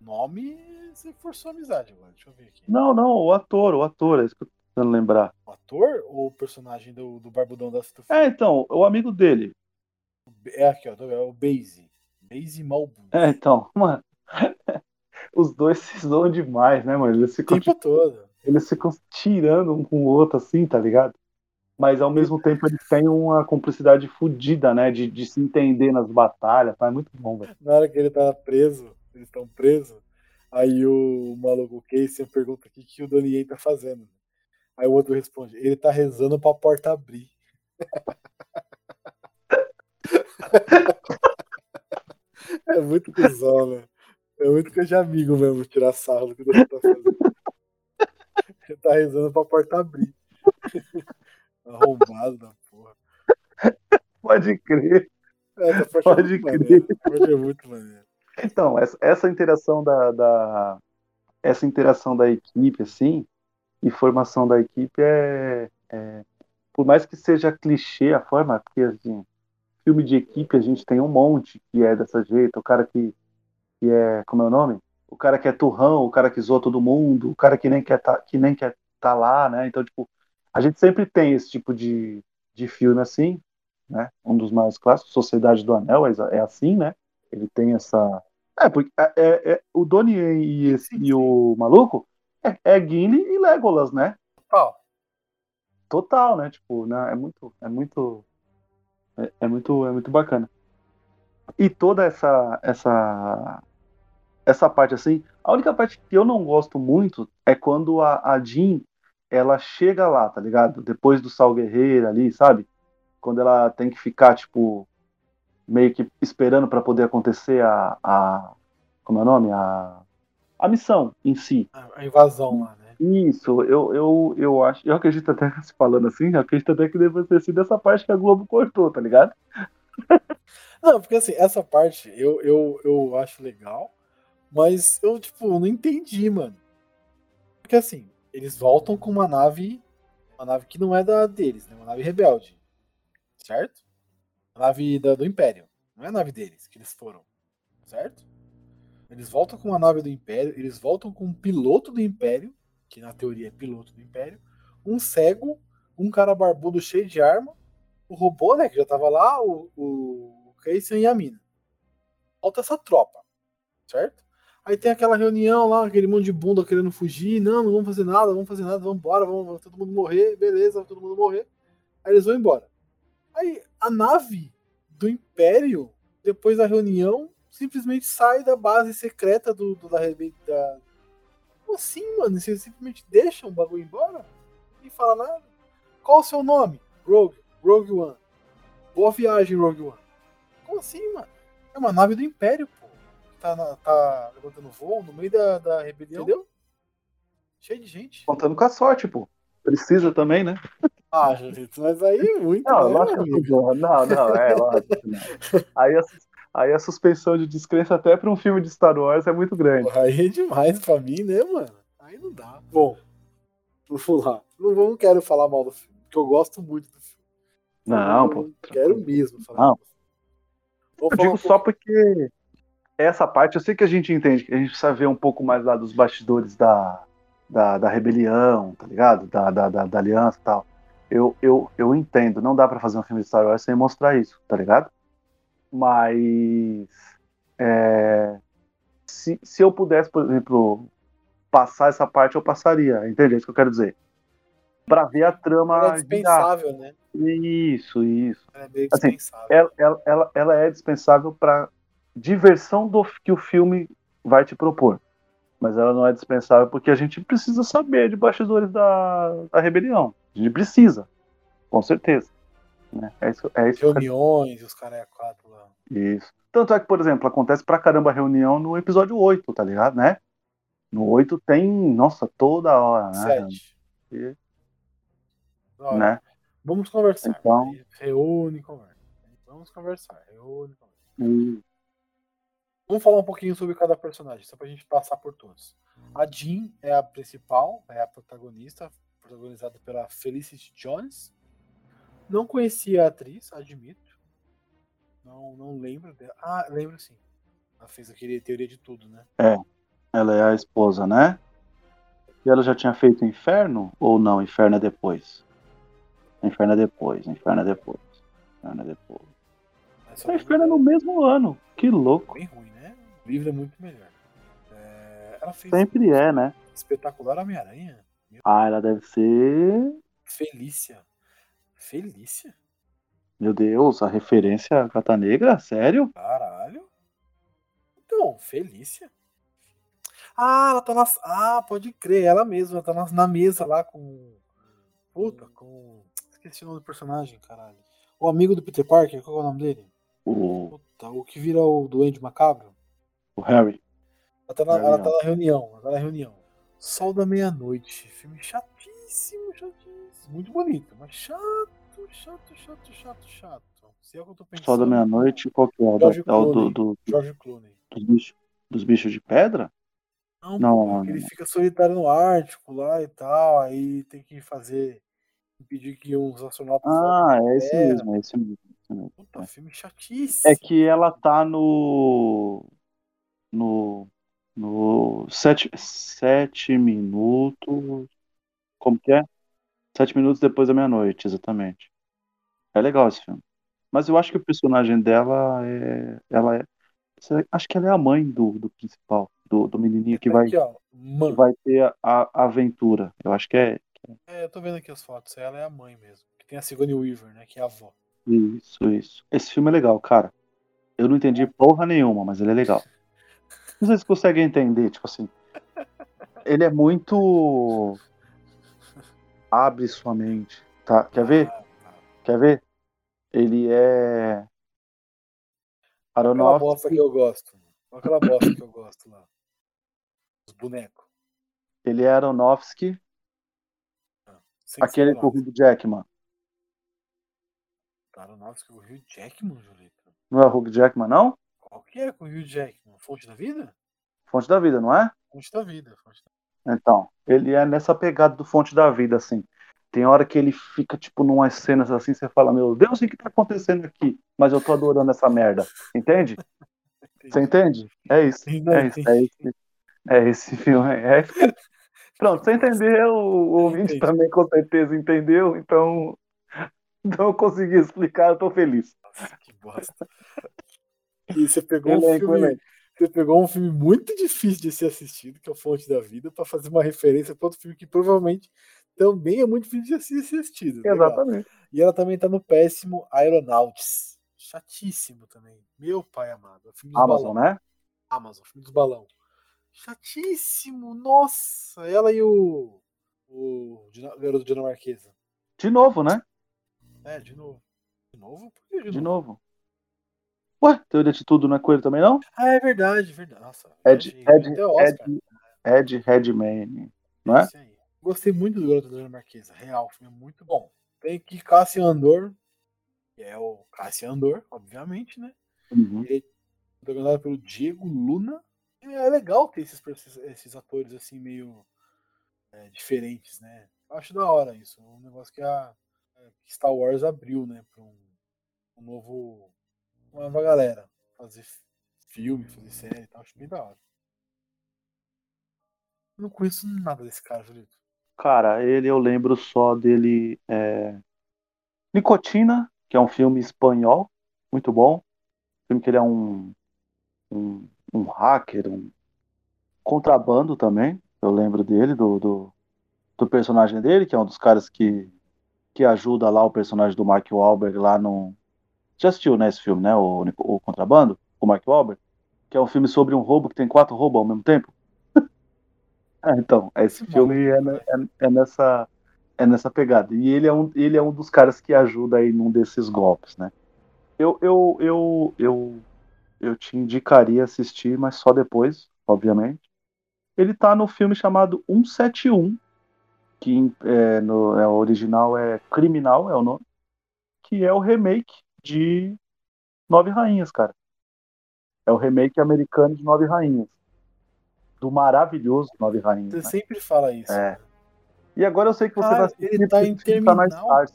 Nome, você forçou a amizade agora. Deixa eu ver aqui. Não, não, o ator, o ator, é isso que eu tô tentando lembrar. O ator ou o personagem do, do Barbudão da do É, então, o amigo dele. É aqui, ó. É o Basie. Basie Malbu. É, então, mano. Os dois se zoam demais, né, mano? Eles O ficam, tempo todo. eles ficam tirando um com o outro assim, tá ligado? Mas ao mesmo tempo eles têm uma cumplicidade fodida, né? De, de se entender nas batalhas, tá? É muito bom, velho. Na hora que ele tá preso, eles estão presos, aí o maluco o Casey pergunta o que, que o Donnie tá fazendo. Aí o outro responde, ele tá rezando pra porta abrir. É muito cuzão, né? É muito coisa de amigo mesmo tirar sarro do que você tá fazendo. Ele tá rezando pra porta abrir. Arrombado da porra. Pode crer. É, tá Pode crer. maneiro. Pode é muito maneiro. Então, essa, essa interação da, da- essa interação da equipe, assim, e formação da equipe é, é- por mais que seja clichê a forma, porque assim, filme de equipe a gente tem um monte que é dessa jeito, o cara que, que é, como é o nome? O cara que é turrão, o cara que zoa todo mundo, o cara que nem quer tá, que nem quer tá lá, né? Então, tipo, a gente sempre tem esse tipo de, de filme assim, né? Um dos mais clássicos, Sociedade do Anel, é, é assim, né? Ele tem essa é, porque é, é- é- o Doni e, esse- e o maluco é, é Gimli e Legolas, né? Total. Total, né? Tipo, né? É muito, é muito, é, é muito, é muito bacana. E toda essa, essa, essa parte assim, a única parte que eu não gosto muito é quando a, a Jean, ela chega lá, tá ligado? Depois do Sal Guerreiro ali, sabe? Quando ela tem que ficar, tipo, meio que esperando para poder acontecer a, a, como é o nome? A, a missão em si. A invasão lá, né? Isso, eu, eu, eu acho, eu acredito até se falando assim, eu acredito até que deve ter sido essa parte que a Globo cortou, tá ligado? Não, porque assim, essa parte eu, eu, eu acho legal, mas eu, tipo, não entendi, mano. Porque assim, eles voltam com uma nave, uma nave que não é da deles, né? Uma nave rebelde. Certo? Nave da- do Império. Não é a nave deles que eles foram. Certo? Eles voltam com uma nave do Império, eles voltam com um piloto do Império, que na teoria é piloto do Império, um cego, um cara barbudo cheio de arma, o robô, né, que já tava lá, o, o Casey e a mina. Falta essa tropa, certo? Aí tem aquela reunião lá, aquele monte de bunda querendo fugir, não, não vamos fazer nada, vamos fazer nada, vamos embora, vamos, vamos todo mundo morrer, beleza, todo mundo morrer. Aí eles vão embora. Aí a nave do Império, depois da reunião, simplesmente sai da base secreta do, do- da, da. Como assim, mano? Vocês simplesmente deixam o bagulho embora? Nem fala nada. Qual o seu nome? Rogue. Rogue One. Boa viagem, Rogue One. Como assim, mano? É uma nave do Império, pô. Tá, na- tá levantando voo no meio da, da rebelião. Entendeu? Cheio de gente. Contando com a sorte, pô. Precisa também, né? Ah, Julito, mas aí é muito. Não, né, não, não, não, é lógico não. Aí a, aí a suspensão de descrença até para um filme de Star Wars é muito grande. Porra, aí é demais pra mim, né, mano? Aí não dá. Bom, vamos lá. Não, não quero falar mal do filme, porque eu gosto muito do filme. Não, pô. Quero mesmo falar Não. Eu digo só porque essa parte, eu sei que a gente entende, que a gente precisa ver um pouco mais lá dos bastidores da, da, da rebelião, tá ligado? Da, da, da, da aliança e tal. Eu, eu, eu entendo, não dá pra fazer um filme de Star Wars sem mostrar isso, tá ligado? Mas é, se, se eu pudesse, por exemplo, passar essa parte, eu passaria, entende? É isso que eu quero dizer. Pra ver a trama. Ela é girar. dispensável, né? Isso, isso Ela é meio Assim, dispensável. ela, ela, ela, ela é dispensável para diversão do que o filme vai te propor. Mas ela não é dispensável porque a gente precisa saber de bastidores da, da rebelião. A gente precisa, com certeza. Né? É isso, é isso que Reuniões, os caras é quatro lá. isso. Tanto é que, por exemplo, acontece pra caramba a reunião no episódio 8, tá ligado, né? No 8 tem, nossa, toda hora, né? Sete. E- Da hora. né? Vamos conversar. Então- Reúne e conversa. Vamos conversar. Reúne e conversa. E- Vamos falar um pouquinho sobre cada personagem, só pra gente passar por todos. A Jean é a principal, é a protagonista, protagonizada pela Felicity Jones. Não conhecia a atriz, admito. Não, não lembro dela. Ah, lembro sim. Ela fez aquele Teoria de Tudo, né? Ela é a esposa, né? E ela já tinha feito Inferno ou não? Inferno é depois. Inferno é depois, Inferno é depois. Inferno é depois. A Inferno é no mesmo ano. Que louco. bem ruim, né? Livro é muito melhor. É, Ela fez Sempre é, né? espetacular Homem-Aranha. Ah, ela deve ser. Felícia. Felícia? Meu Deus, a referência à Gata Negra? Sério? Caralho. Então, Felícia. Ah, ela tá na. Ah, pode crer, ela mesma, ela tá na, na mesa lá com. Puta, com. Esqueci o nome do personagem, caralho. O amigo do Peter Parker, qual é o nome dele? O Puta, o que vira o doente macabro? O Harry. Ela tá, na, Harry, ela tá na reunião. Ela tá na reunião. Sol da Meia-Noite. Filme chatíssimo, chatíssimo. Muito bonito, mas chato, chato, chato, chato, chato. Se é o que eu tô pensando. Só da meia-noite, qual que é? George é o do, do- George Clooney. dos, bichos, dos bichos de pedra? Não, Não, pô, não, ele fica solitário no Ártico lá e tal, aí tem que fazer. impedir que os astronautas Ah, voltem é esse mesmo, é esse mesmo. esse mesmo. Puta, filme chatíssimo. É que ela tá no. No. No. Sete, sete minutos. Como que é? Sete minutos depois da meia-noite, exatamente. É legal esse filme. Mas eu acho que o personagem dela é. Ela é. Acho que ela é a mãe do, do principal, do, do menininho que vai, Aqui, que vai ter a, a aventura. Eu acho que é É, eu tô vendo aqui as fotos. Ela é a mãe mesmo. Que tem a Sigourney Weaver, né? Que é a avó. isso, isso. Esse filme é legal, cara. Eu não entendi porra nenhuma, mas ele é legal. Não sei se você consegue entender, tipo assim. Ele é muito. Abre sua mente. Tá? Quer ver? Ah. Quer ver? Ele é. Aquela Aronofsky. bosta que eu gosto. Olha Aquela bosta que eu gosto lá. Os bonecos. Ele é Aronofsky, Sem aquele com o Hugh Jackman. Aronofsky com o Hugh Jackman, Julito. Não é o Hugh Jackman, não? Qual que é com o Hugh Jackman? Fonte da vida? Fonte da vida, não é? Fonte da vida. Fonte da... Então, ele é nessa pegada do Fonte da Vida, assim. Tem hora que ele fica, tipo, numas cenas assim, você fala, meu Deus, o que tá acontecendo aqui? Mas eu tô adorando essa merda. Entende? Você entende? É isso. Não, É isso, é esse, é esse filme. É esse. Pronto, você entendeu, o ouvinte Entendi. também com certeza entendeu, então, eu consegui explicar, eu tô feliz. Nossa, que bosta. E você pegou um Elenco, filme. elenco. Você pegou um filme muito difícil de ser assistido, que é o Fonte da Vida, pra fazer uma referência para outro filme que provavelmente também é muito difícil de ser assistido. Legal. Exatamente. E ela também tá no péssimo Aeronauts. Chatíssimo também. Meu pai amado. É Amazon, balão. né? Amazon, filme dos balão. Chatíssimo. Nossa, ela e o. O garoto dinamarquesa. De novo, né? É, de novo. De novo? Por que de, De novo? novo. Ué, teoria de tudo não é com ele também, não? Ah, é verdade, verdade. Nossa, Ed. Ed, Redmayne, não é? Esse aí. Gostei muito do Garoto Dinamarquesa. Real, o filme é muito bom. Tem aqui Cassian Andor, que é o Cassian Andor, obviamente, né? Uhum. Ele é protagonizado pelo Diego Luna. É legal ter esses, esses, atores assim meio é, diferentes, né? Acho da hora isso. Um negócio que a que Star Wars abriu, né? Para um, um novo. Uma galera. Fazer filme, fazer série e tal. Acho bem da hora. Eu não conheço nada desse cara, Julito. Cara, ele eu lembro só dele. É... Nicotina, que é um filme espanhol, muito bom. Filme que ele é um, um, um hacker, um contrabando também. Eu lembro dele, do, do, do personagem dele, que é um dos caras que, que ajuda lá o personagem do Mark Wahlberg lá no. Já assistiu, né, esse filme, né? O, o Contrabando, com o Mark Wahlberg? Que é um filme sobre um roubo que tem quatro roubos ao mesmo tempo. É, então, esse Esse filme é, é, é nessa é nessa pegada. E ele é um, ele é um dos caras que ajuda aí num desses golpes, né? Eu, eu, eu, eu, eu te indicaria assistir, mas só depois, obviamente. Ele tá no filme chamado 171, que é, no é, o original é Criminal, é o nome, que é o remake de Nove Rainhas, cara. É o remake americano de Nove Rainhas. Do maravilhoso Nove Rainhas. Você né? sempre fala isso. É. E agora eu sei que você Cara, vai assistir ele tá em tá Terminal? Stars.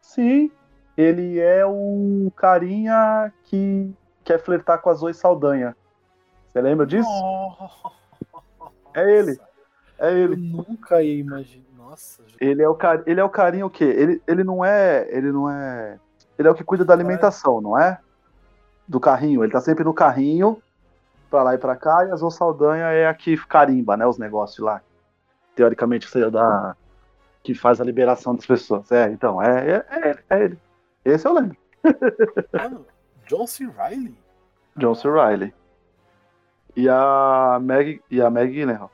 Sim, ele é o carinha que quer flertar com a Zoe Saldanha. Você lembra disso? Nossa. É ele. É Eu ele. nunca ia imaginar. Nossa, Ele é o, car... ele é o carinha o quê? Ele, ele não é. Ele não é. Ele é o que cuida da alimentação, não é? Do carrinho. Ele tá sempre no carrinho, pra lá e pra cá, e a Zoe Saldanha é a que carimba, né? Os negócios lá. Teoricamente, seria da. Que faz a liberação das pessoas. É, então, é, é, é ele, é ele. Esse eu lembro. Mano, John C. Riley? John C. Reilly. E a Meg, e a Meg Gyllenhaal.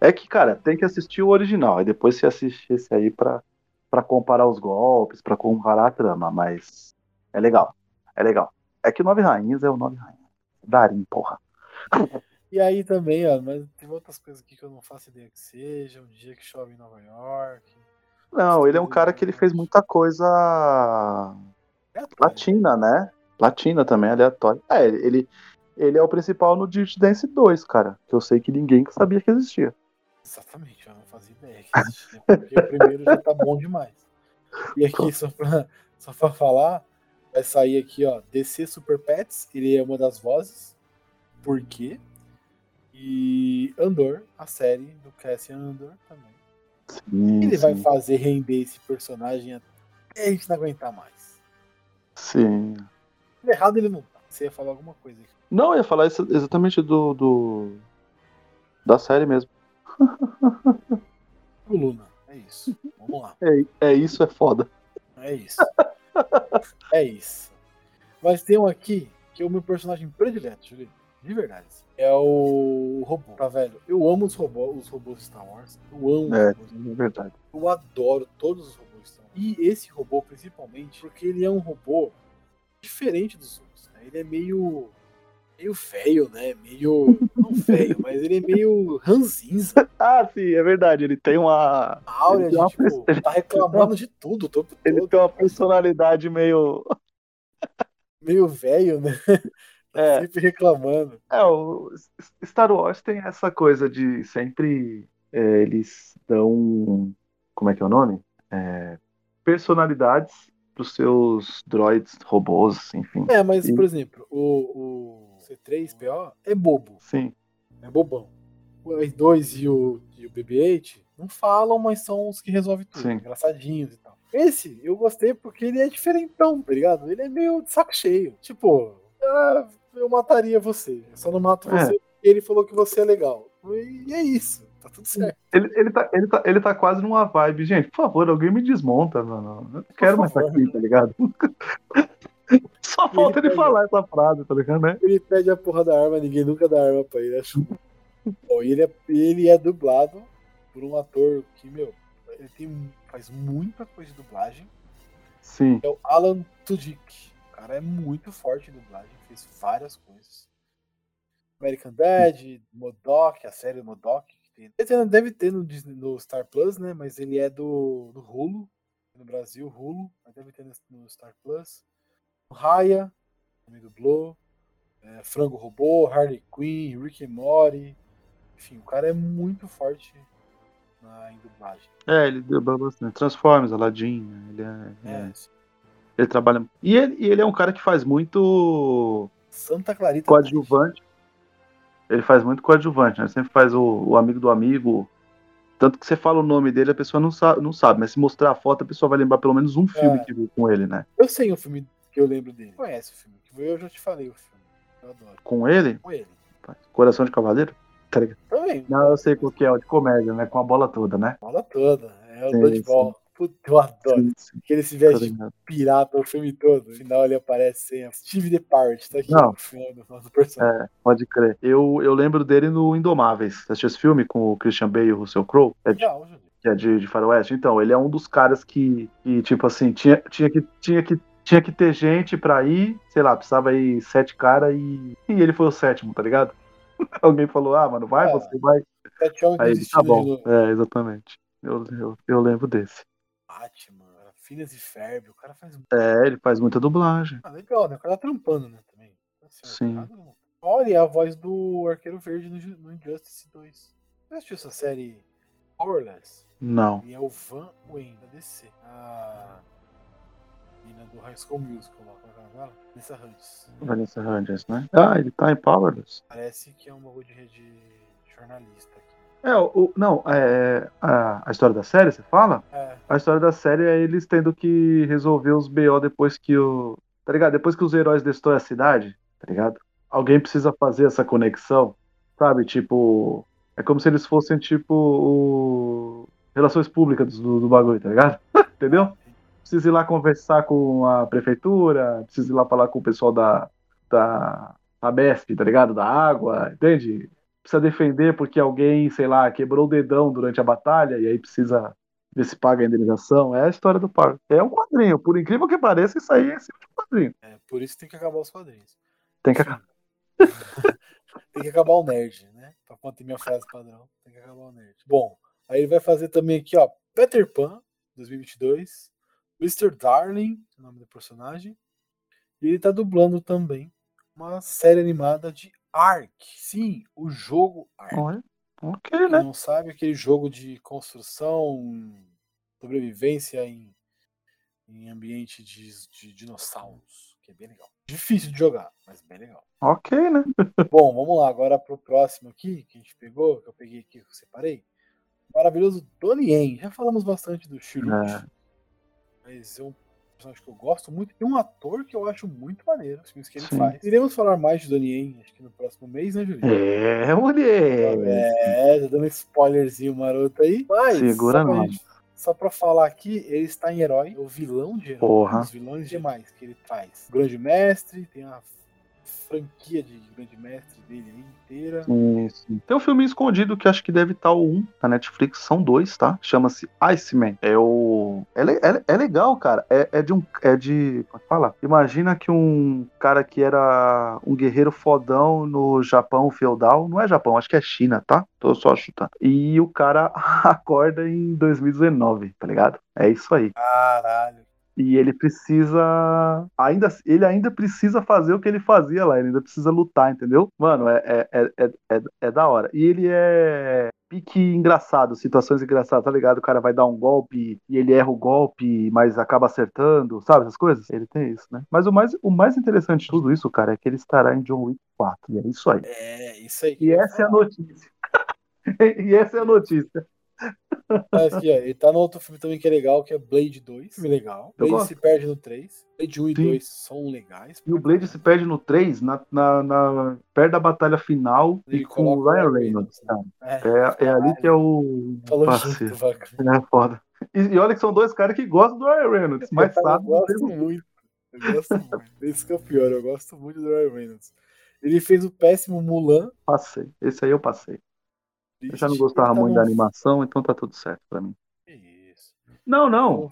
É que, cara, tem que assistir o original. E depois você assiste esse aí pra, pra comparar os golpes, pra comparar a trama. Mas é legal. É legal. É que Nove Rainhas é o Nove Rainhas. Darim, porra. E aí também, ó, mas tem outras coisas aqui que eu não faço ideia que seja. Um dia que chove em Nova York. Não, ele é um cara que ele fez muita coisa latina, né? Latina também, aleatória. É, ele, ele é o principal no Dirty Dance 2, cara. Que eu sei que ninguém sabia que existia. Exatamente, eu não fazia ideia que existia. Porque o primeiro já tá bom demais. E aqui, só pra, só pra falar, vai sair aqui, ó, DC Super Pets, ele é uma das vozes. Por quê? E Andor, a série do Cassian Andor também. Sim, Ele sim. vai fazer render esse personagem até a gente não aguentar mais. Sim. Errado ele não tá. Você ia falar alguma coisa aqui. Não, eu ia falar exatamente do, do. da série mesmo. O Luna, é isso. Vamos lá. É, é isso, é foda. É isso. é isso. Mas tem um aqui que é o meu personagem predileto, Julinho. De verdade. É o robô, tá velho? Eu amo os robôs, os robôs Star Wars. Eu amo É, os robôs. é verdade. Eu adoro todos os robôs Star Wars. E esse robô, principalmente, porque ele é um robô diferente dos outros. né? Ele é meio. Meio feio, né? Meio. Não feio, mas ele é meio ranzinza. Ah, sim, é verdade. Ele tem uma. A áurea Ele de, uma tipo, tá reclamando de tudo o tempo Ele todo. tem uma personalidade meio. Meio velho, né? É. sempre reclamando. É, o Star Wars tem essa coisa de sempre é, eles dão. Como é que é o nome? É, personalidades pros seus droids, robôs, enfim. É, mas, E- por exemplo, o, o C3PO é bobo, Sim. é bobão. O R2 e o, e o BB-8 não falam, mas são os que resolvem tudo, Sim. engraçadinhos e tal. Esse eu gostei porque ele é diferentão, tá ligado? Ele é meio de saco cheio. Tipo, ah, eu mataria você, eu só não mato É. você porque ele falou que você é legal. E é isso, tá tudo certo. Ele, ele, tá, ele, tá, ele tá quase numa vibe, gente. Por favor, alguém me desmonta, mano. Eu não quero mais estar favor. aqui, tá ligado? Falta ele falar essa frase, tá ligado, né? Ele pede a porra da arma, ninguém nunca dá arma pra ele. Acho. Bom, ele é, ele é dublado por um ator que, meu, ele tem, faz muita coisa de dublagem. Sim. É o Alan Tudyk. O cara é muito forte em dublagem, fez várias coisas. American Dad, Modok, a série Modok. que tem- Deve ter, no, Disney- no Star Plus, né? Mas ele é do, do Hulu, no Brasil, Hulu, mas deve ter no Star Plus. O Raya, também dublou. É, Frango Robô, Harley Quinn, Rick and Morty. Enfim, o cara é muito forte na, em dublagem. É, ele dubla bastante. Transformers, Aladdin, né? ele é, É, é, ele trabalha. E ele, e ele é um cara que faz muito Santa Clarita. coadjuvante. Ele faz muito coadjuvante, né? Sempre faz o, o amigo do amigo. Tanto que você fala o nome dele, a pessoa não sabe, não sabe, mas se mostrar a foto, a pessoa vai lembrar pelo menos um filme É. que viu com ele, né? Eu sei um filme que eu lembro dele. Conhece o filme? Eu já te falei o filme. Eu adoro. Com ele, Com ele. Coração de Cavaleiro? Tá ligado? Também. Não, eu sei qual que é, o de comédia, né? Com a bola toda, né? Bola toda. É o Sim, dodgeball. Puta, eu adoro. Sim, sim, Que ele se tá veste de ligado. pirata o filme todo. No final ele aparece sem a Steve the Pirate. Tá aqui Não. no final do nosso personagem. É, pode crer. Eu, eu lembro dele no Indomáveis. Você assistiu esse filme com o Christian Bale e o Russell Crowe? É de, Julinho. que é de, de Faroeste? Então, ele é um dos caras que, que tipo assim, tinha, tinha, que, tinha, que, tinha que ter gente pra ir, sei lá, precisava ir sete caras e, e ele foi o sétimo, tá ligado? Alguém falou, ah, mano, vai, É. você vai. Sete homens Aí tá bom. É, exatamente. Eu, eu, eu lembro desse. Batman, Filhas e Ferb. O cara faz. É, ele faz muita dublagem. Ah, legal, né? O cara tá trampando, né? Também. Certo, Sim. não. Olha a voz do Arqueiro Verde no, Ju- no Injustice 2. Você assistiu essa série Powerless? Não. E é o Van Wayne da DC. A menina do High School Musical lá, como é que dela? Vanessa Hudgens. Vanessa Hudgens, né? Ah, ele tá em Powerless. Parece que é um bagulho de rede jornalista aqui. É, o, o- não, é, a, a história da série, você fala? É, A história da série é eles tendo que resolver os BO depois que o. Tá ligado? Depois que os heróis destroem a cidade, tá ligado? Alguém precisa fazer essa conexão, sabe? Tipo. É como se eles fossem, tipo, o... relações públicas do, do bagulho, tá ligado? Entendeu? Precisa ir lá conversar com a prefeitura, precisa ir lá falar com o pessoal da, da, da BESP, tá ligado? Da água, entende? Precisa defender porque alguém, sei lá, quebrou o dedão durante a batalha e aí precisa ver se paga a indenização. É a história do parque. É um quadrinho. Por incrível que pareça, isso aí é esse quadrinho. É, por isso tem que acabar os quadrinhos. Tem que Enfim. tem que acabar o nerd, né? Pra manter minha frase padrão. Tem que acabar o nerd. Bom, aí ele vai fazer também aqui, ó, Peter Pan, 2022. Mr. Darling, o nome do personagem. E ele tá dublando também uma série animada de Ark. Sim, o jogo Ark. Ok, Quem né? não sabe, aquele jogo de construção, sobrevivência em, em ambiente de, de dinossauros, que é bem legal. Difícil de jogar, mas bem legal. Ok, né? Bom, vamos lá, agora pro próximo aqui, que a gente pegou, que eu peguei aqui, que eu separei. Maravilhoso Donnie Yen. Já falamos bastante do Chirute, É. mas é um personagem que eu gosto muito e um ator que eu acho muito maneiro, os filmes que ele Sim. faz. Iremos falar mais de Donnie Yen, acho que no próximo mês, né, Julinho? É, mulher. É, tá dando spoilerzinho maroto aí. Mas, Segura só pra, só pra falar aqui, ele está em herói, o vilão de herói. Porra. Os vilões demais que ele traz. O Grande Mestre, tem a franquia de Grande Mestre dele aí inteira. Sim, sim. Tem um filme escondido que acho que deve estar o 1 na Netflix, são dois, tá? Chama-se Iceman. É o. É, é, é legal, cara. É, é de um. É de. Como é fala? Imagina que um cara que era um guerreiro fodão no Japão feudal. Não é Japão, acho que é China, tá? Tô só chutando. E o cara acorda em 2019, tá ligado? É isso aí. Caralho. E ele precisa. Ainda, ele ainda precisa fazer o que ele fazia lá, ele ainda precisa lutar, entendeu? Mano, é, é, é, é, é, é da hora. E ele é pique engraçado, situações engraçadas, tá ligado? O cara vai dar um golpe e ele erra o golpe, mas acaba acertando, sabe essas coisas? Ele tem isso, né? Mas o mais, o mais interessante de tudo isso, cara, é que ele estará em John Wick 4. E é isso aí. É, isso aí. E essa é a notícia. e essa é a notícia. Mas aqui, ó, ele tá no outro filme também que é legal, que é Blade 2. Filme legal. Eu Blade gosto. se perde no 3. Blade 1 e Sim. 2 são legais. E o Blade se perde no 3, na, na, na- perto da batalha final, Ele e com o Ryan Reynolds. Reynolds, cara. É, é ali que é o Falou junto, vaca. É foda. E, e olha que são dois caras que gostam do Ryan Reynolds, mas eu sabem. gosto muito. Eu gosto muito. Esse que é o pior, eu gosto muito do Ryan Reynolds. Ele fez o péssimo Mulan. Passei. Esse aí eu passei. Eu já não gostava tá muito da animação, então tá tudo certo pra mim. Que Isso. Não, não.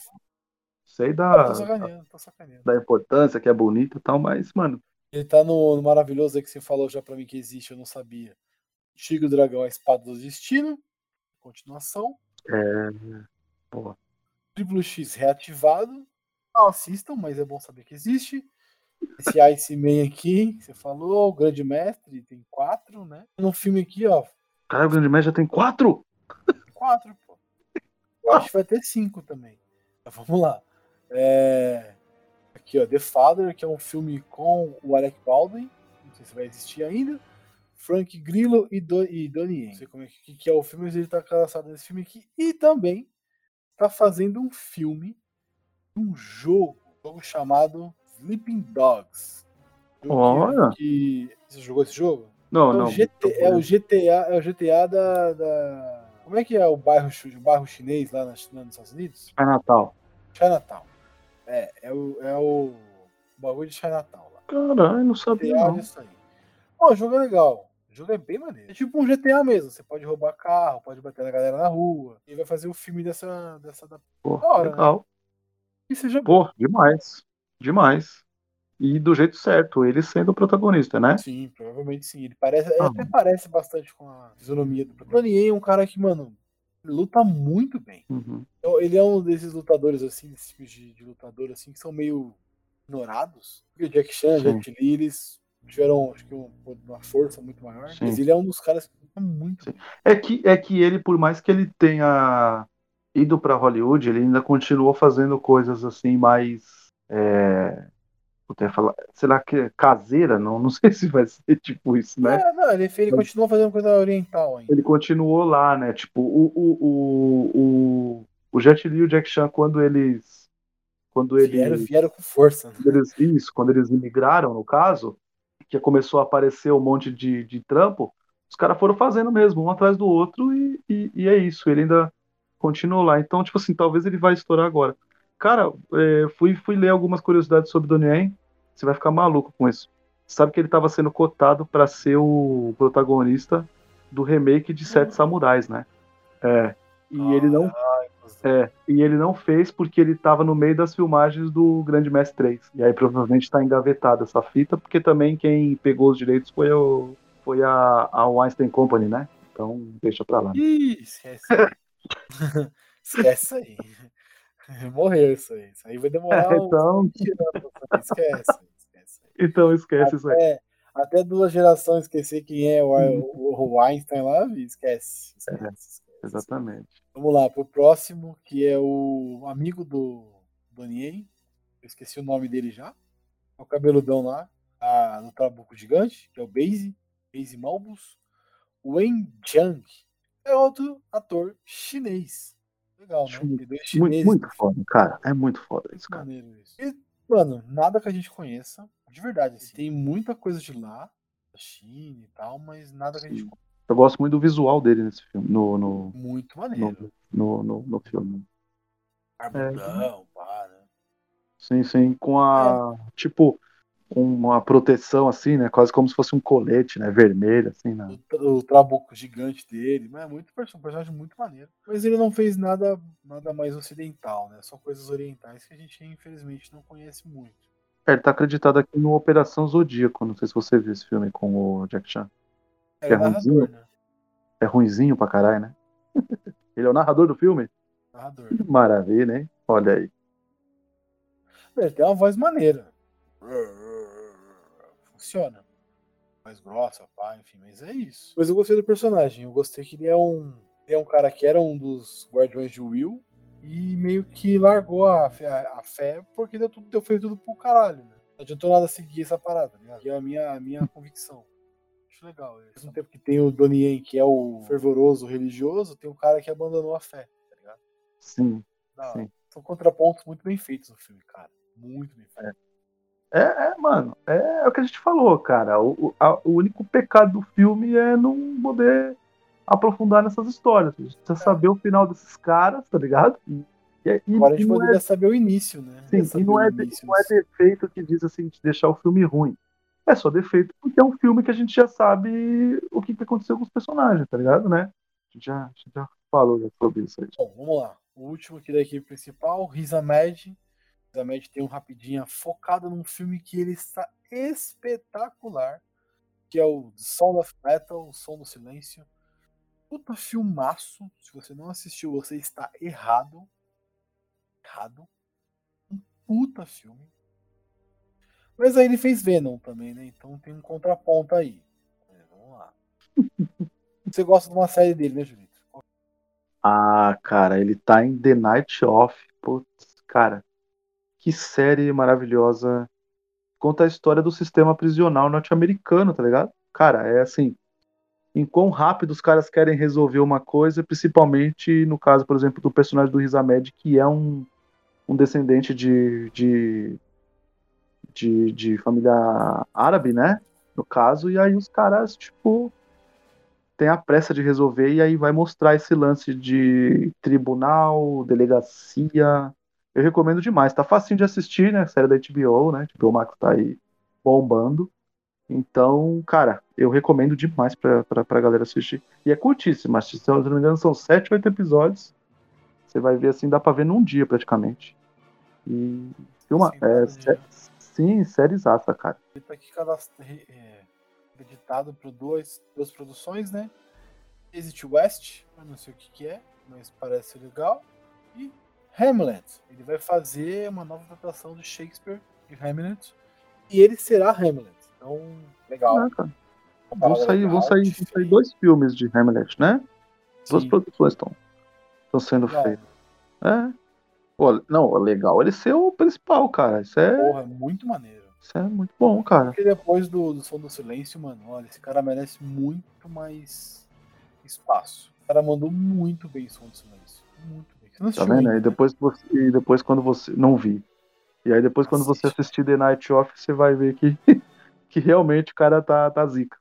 Sei Ah, da, tô sacaneando, tô sacaneando. da importância, que é bonito e tal, mas, mano, Ele tá no, no maravilhoso aí que você falou já pra mim que existe, eu não sabia. Tigre, o Dragão, a Espada do Destino. Continuação. é. Boa. Triplo X reativado. Não assistam, mas é bom saber que existe. Esse Iceman aqui, que você falou, o Grande Mestre, tem quatro, né? No filme aqui, ó, Cara, o Grande Média tem quatro? quatro, pô. Eu acho que vai ter cinco também. Mas vamos lá. É, Aqui, ó, The Father, que é um filme com o Alec Baldwin. Não sei se vai existir ainda. Frank Grillo e, Do... e Donnie Yen. Não sei como é que, que é o filme, mas ele tá cadastrado nesse filme aqui. E também tá fazendo um filme, um jogo, um jogo chamado Sleeping Dogs. Olha. Que... Você jogou esse jogo? Não, É o, não. GT é o GTA, é o GTA da, da- Como é que é o bairro, o bairro chinês lá, nos Estados Unidos? Natal. Chinatown. É, é o, é o bagulho de Chinatown lá. Caralho, não sabia GTA não. disso aí. Pô, o jogo é legal. O jogo é bem maneiro. É tipo um GTA mesmo. Você pode roubar carro, pode bater na galera na rua. E vai fazer o filme dessa. dessa da... Pô, hora, né? legal. E seja bom. Pô, demais. Demais. E do jeito certo, ele sendo o protagonista, né? Sim, provavelmente sim. Ele parece, ele Ah. até parece bastante com a fisionomia do protagonista. É um cara que, mano, luta muito bem. Uhum. Então, Ele é um desses lutadores, assim, desses tipos de, de lutador, assim, que são meio ignorados. Porque o Jack Chan, Sim. Jet Li, eles tiveram, acho que, um- uma força muito maior. Sim. Mas ele é um dos caras que luta muito Sim. É que, é que ele, por mais que ele tenha ido pra Hollywood, ele ainda continuou fazendo coisas assim mais. É... puta, ia falar- será que é caseira? Não, não sei se vai ser tipo isso, né? É, não, ele, ele Mas- continua fazendo coisa oriental ainda. Ele continuou lá, né? Tipo, o, o, o, o, o Jet Li e o Jack Chan, quando eles. Quando eles. Vieram, vieram com força. né? quando eles, isso, quando eles imigraram, no caso, que começou a aparecer um monte de, de trampo, os caras foram fazendo mesmo, um atrás do outro, e, e, e é isso, ele ainda continuou lá. Então, tipo assim, talvez ele vai estourar agora. Cara, é, fui, fui ler algumas curiosidades sobre Donnie Yen, você vai ficar maluco com isso. Sabe que ele estava sendo cotado para ser o protagonista do remake de Sete Samurais, né? É. E ele não Ai. É, e ele não fez porque ele tava no meio das filmagens do Grande Mestre 3. E aí provavelmente tá engavetada essa fita, porque também quem pegou os direitos foi, o, foi a, a Weinstein Company, né? Então deixa pra lá. Ih, esquece. esquece aí. Morreu isso aí. Isso aí vai demorar É, então- uns 20 anos. Esquece. esquece. Então esquece isso aí. Até, até duas gerações esquecer quem é o, o, o Einstein lá, esquece. esquece, esquece. Exatamente. Vamos lá, pro próximo, que é o amigo do Donnie Eu esqueci o nome dele já. É o cabeludão lá, a, no Trabuco Gigante, que é o Base, Base Malbus. Wen Jiang é outro ator chinês. Legal, né? Muito, muito foda, cara. É muito foda isso, cara. Maneiro isso. E, mano, nada que a gente conheça, de verdade. assim, tem muita coisa de lá, da China e tal, mas nada que a gente Sim. Eu gosto muito do visual dele nesse filme, no, no, Muito maneiro. no, no, no, no filme. Arbudão, pá, né? Sim, sim. Com a. Tipo, com uma proteção assim, né? Quase como se fosse um colete, né? Vermelho, assim, né? O, o trabuco gigante dele, mas é muito perso- um personagem muito maneiro. Mas ele não fez nada, nada mais ocidental, né? Só coisas orientais que a gente infelizmente não conhece muito. É, ele tá acreditado aqui no Operação Zodíaco. Não sei se você viu esse filme com o Jack Chan. É, é narrador, ruimzinho. né? É ruinzinho pra caralho, né? ele é o narrador do filme? Narrador. Maravilha, hein? Olha aí. Ele tem uma voz maneira. Funciona. Mais grossa, pá, enfim, mas é isso. Mas eu gostei do personagem. Eu gostei que ele é um. Ele é um cara que era um dos guardiões de Will e meio que largou a fé, a fé porque deu tudo, deu feito tudo pro caralho, né? Não adiantou nada seguir essa parada, tá ligado? Que é a minha, a minha convicção. Acho legal. Ao mesmo tempo que tem o Donnie Yen, que é o fervoroso religioso, tem o cara que abandonou a fé, tá ligado? Sim. Hora. Sim. São contrapontos muito bem feitos no filme, cara. Muito bem feito. É, é, mano, é, o que a gente falou, cara. O, a- o único pecado do filme é não poder aprofundar nessas histórias. A gente precisa saber o final desses caras, tá ligado? E, e, e- Agora a gente poderia é, saber o início, né? sim, e não, é, início não é defeito que diz assim, de deixar o filme ruim. É só defeito porque é um filme que a gente já sabe o que, que aconteceu com os personagens, tá ligado, né? A gente já, a gente já falou sobre isso aí. Bom, vamos lá. O último aqui da equipe principal, Riz Ahmed. Ahmed tem um rapidinho focado num filme que ele está espetacular, que é o Sound of Metal, o Som do Silêncio. Puta filmaço. Se você não assistiu, você está errado. Errado. Um puta filme. Mas aí ele fez Venom também, né? Então tem um contraponto aí. É, vamos lá. Você gosta de uma série dele, né, Julito? Ah, cara, ele tá em The Night Off. Putz, cara, que série maravilhosa. Conta a história do sistema prisional norte-americano, tá ligado? Cara, é assim. Em quão rápido os caras querem resolver uma coisa, principalmente no caso, por exemplo, do personagem do Riz Ahmed, que é um, um descendente de, de, de, de família árabe, né? No caso, e aí os caras, tipo, tem a pressa de resolver e aí vai mostrar esse lance de tribunal, delegacia. Eu recomendo demais. Tá facinho de assistir, né? Série da HBO, né? HBO Max tá aí bombando. Então, cara, eu recomendo demais pra, pra, pra galera assistir. E é curtíssima, se não me engano, são 7, 8 episódios. Você vai ver assim, dá pra ver num dia praticamente. E filma, Sim, é, sé- sim, série exata, cara. Ele tá aqui re- é, acreditado por duas, duas produções, né? Exit West, eu não sei o que, que é, mas parece legal. E Hamlet. Ele vai fazer uma nova adaptação de Shakespeare de Hamlet. E ele será Hamlet. Então, legal. Vão sair, vão sair, vão sair dois filmes de Hamlet, né? Duas Sim, produções estão estão sendo legal. feitas. É. Pô, não, legal ele ser o principal, cara. Isso é, Porra, é muito maneiro. isso é muito bom, cara. Porque depois do, do Som do Silêncio, mano, olha, esse cara merece muito mais espaço. O cara mandou muito bem o Som do Silêncio. Muito Você não Tá vendo? Aí né? depois, que você, e depois quando você. Não vi. E aí depois quando você Assiste. assistir The Night Off, você vai ver que, que realmente o cara tá, tá zica.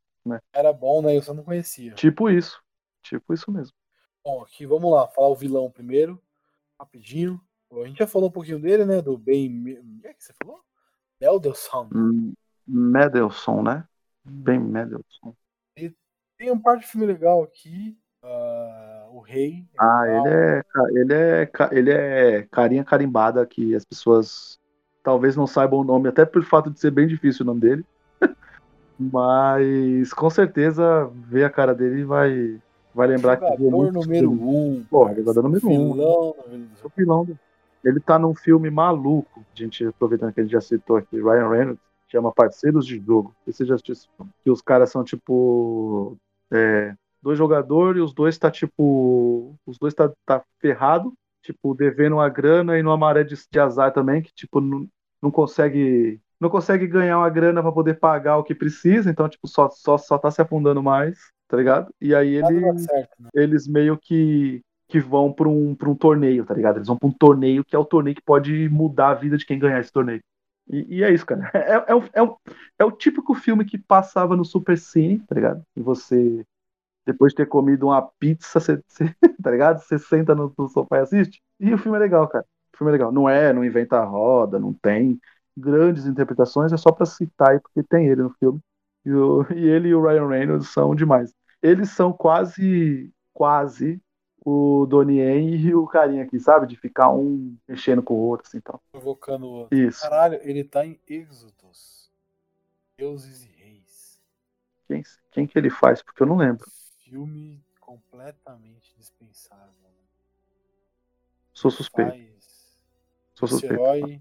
Era bom, né? Eu só não conhecia. Tipo isso. Tipo isso mesmo. Bom, aqui vamos lá, falar o vilão primeiro, rapidinho. A gente já falou um pouquinho dele, né? Do Ben. O que é que você falou? Meldelson. Hum, Mendelssohn, né? Bem Mendelssohn. Tem um par de filme legal aqui. o rei. Ah, legal. ele é, ele é, ele é carinha carimbada que as pessoas talvez não saibam o nome, até pelo fato de ser bem difícil o nome dele. Mas com certeza ver a cara dele vai, vai lembrar que viu Jogador muito número filme. um. Porra, jogador número um. Vilão número O vilão Ele tá num filme maluco, a gente aproveitando que a gente já citou aqui, Ryan Reynolds, chama Parceiros de Jogo. Você já assistiu? Que os caras são tipo. é, dois jogadores e os dois tá tipo. Os dois tá, tá ferrado, tipo, devendo uma grana e numa maré de, de azar também, que tipo, não, não consegue. Não consegue ganhar uma grana pra poder pagar o que precisa, então, tipo, só, só, só tá se afundando mais, tá ligado? E aí Nada ele dá certo, né? eles meio que, que vão pra um, pra um torneio, tá ligado? Eles vão pra um torneio que é o torneio que pode mudar a vida de quem ganhar esse torneio. E, e é isso, cara. É, é, o- é, o, é o típico filme que passava no Super Cine, tá ligado? E você, depois de ter comido uma pizza, você, você- tá ligado? Você senta no, no sofá e assiste. E o filme é legal, cara. O filme é legal. Não é, não inventa a roda, não tem grandes interpretações, é só pra citar aí, porque tem ele no filme. E, o- e ele e o Ryan Reynolds são demais eles são quase, quase o Donnie Yen e o carinha aqui, sabe? De ficar um mexendo com o outro, assim, tal. Provocando o outro. Isso. Caralho, ele tá em Êxodos. Deuses e Reis. Quem, quem que ele faz? Porque eu não lembro. Filme completamente dispensável. né? Sou suspeito. Faz Sou suspeito. herói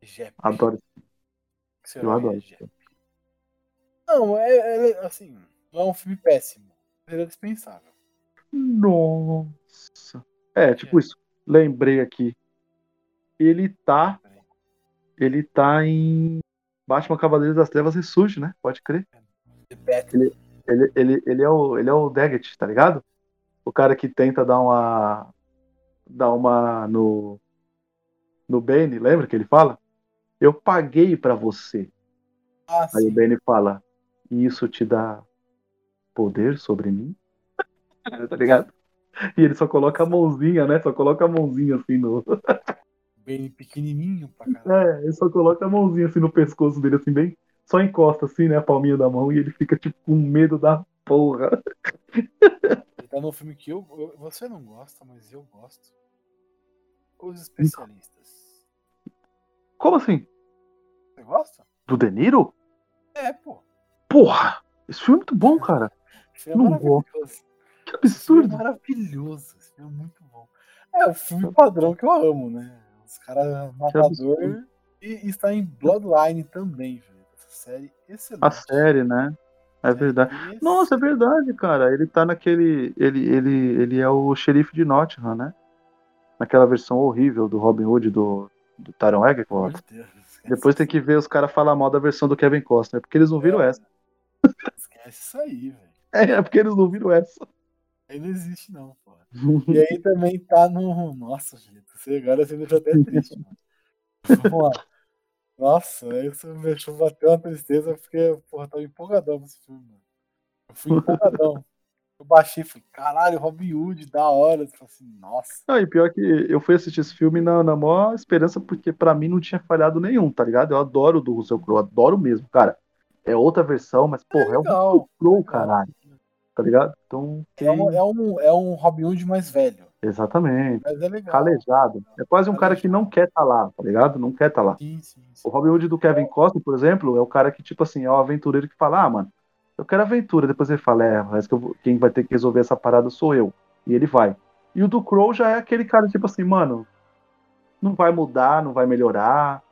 Jep. Adoro. Eu herói adoro. é. Não, é, é assim, não é um filme péssimo. Ele é dispensável. Nossa. É, tipo isso. Lembrei aqui. Ele tá. Ele tá em Batman Cavaleiros das Trevas Ressurge, né? Pode crer. The Batman. Ele, ele, ele, é o, ele é o Daggett, tá ligado? O cara que tenta dar uma. dar uma. no. no Bane, lembra que ele fala? Eu paguei pra você. Ah, Aí o sim. Bane fala: E isso te dá poder sobre mim? tá ligado? E ele só coloca a mãozinha, né? Só coloca a mãozinha assim no. Bem pequenininho pra caralho. É, ele só coloca a mãozinha assim no pescoço dele, assim, bem. Só encosta assim, né? A palminha da mão e ele fica, tipo, com medo da porra. Ele tá num filme que eu, eu- você não gosta, mas eu gosto. Os especialistas. Como assim? Você gosta? Do De Niro? É, pô. Porra! Esse filme é muito bom, cara. Esse filme é Não maravilhoso. Que Esse filme é absurdo. maravilhoso. Esse filme é muito bom. É o filme padrão que eu amo, né? Os caras matador absurdo. e, e está em Bloodline também, velho. Série excelente. A série, né? É verdade. Nossa, é verdade, cara. Ele tá naquele. Ele, ele, ele é o xerife de Nottingham, né? Naquela versão horrível do Robin Hood do, do Taron Egerton. esquece Depois tem que ver os caras falar mal da versão do Kevin Costner, porque eles não viram É, essa. Esquece isso aí, velho. É, é porque eles não viram essa. Aí não existe, não, pô. E aí também tá no. Nossa, gente, agora você me deixou até triste, mano. Vamos lá. Nossa, isso me deixou bater uma tristeza, porque, porra, tava empolgadão com esse filme, mano. Eu fui empolgadão. Eu baixei e falei, caralho, Robin Hood, da hora. Eu falei assim, nossa. Não, e pior que eu fui assistir esse filme na, na maior esperança, porque pra mim não tinha falhado nenhum, tá ligado? Eu adoro o do Russell Crowe, adoro mesmo, cara. É outra versão, mas, porra, é, o legal, Russell Crowe, caralho. Tá ligado? Então, É um, tem- é, um, é um Robin Hood mais velho. exatamente. Mas é legal. Calejado. É quase um cara que não quer tá lá, tá ligado? Não quer tá lá. Sim, sim, sim. O Robin Hood do Kevin Costner, por exemplo, é o cara que, tipo assim, é o aventureiro que fala, ah, mano, eu quero aventura. Depois ele fala, é, parece que vou- quem vai ter que resolver essa parada sou eu. E ele vai. E o do Crow já é aquele cara, tipo assim, mano, não vai mudar, não vai melhorar,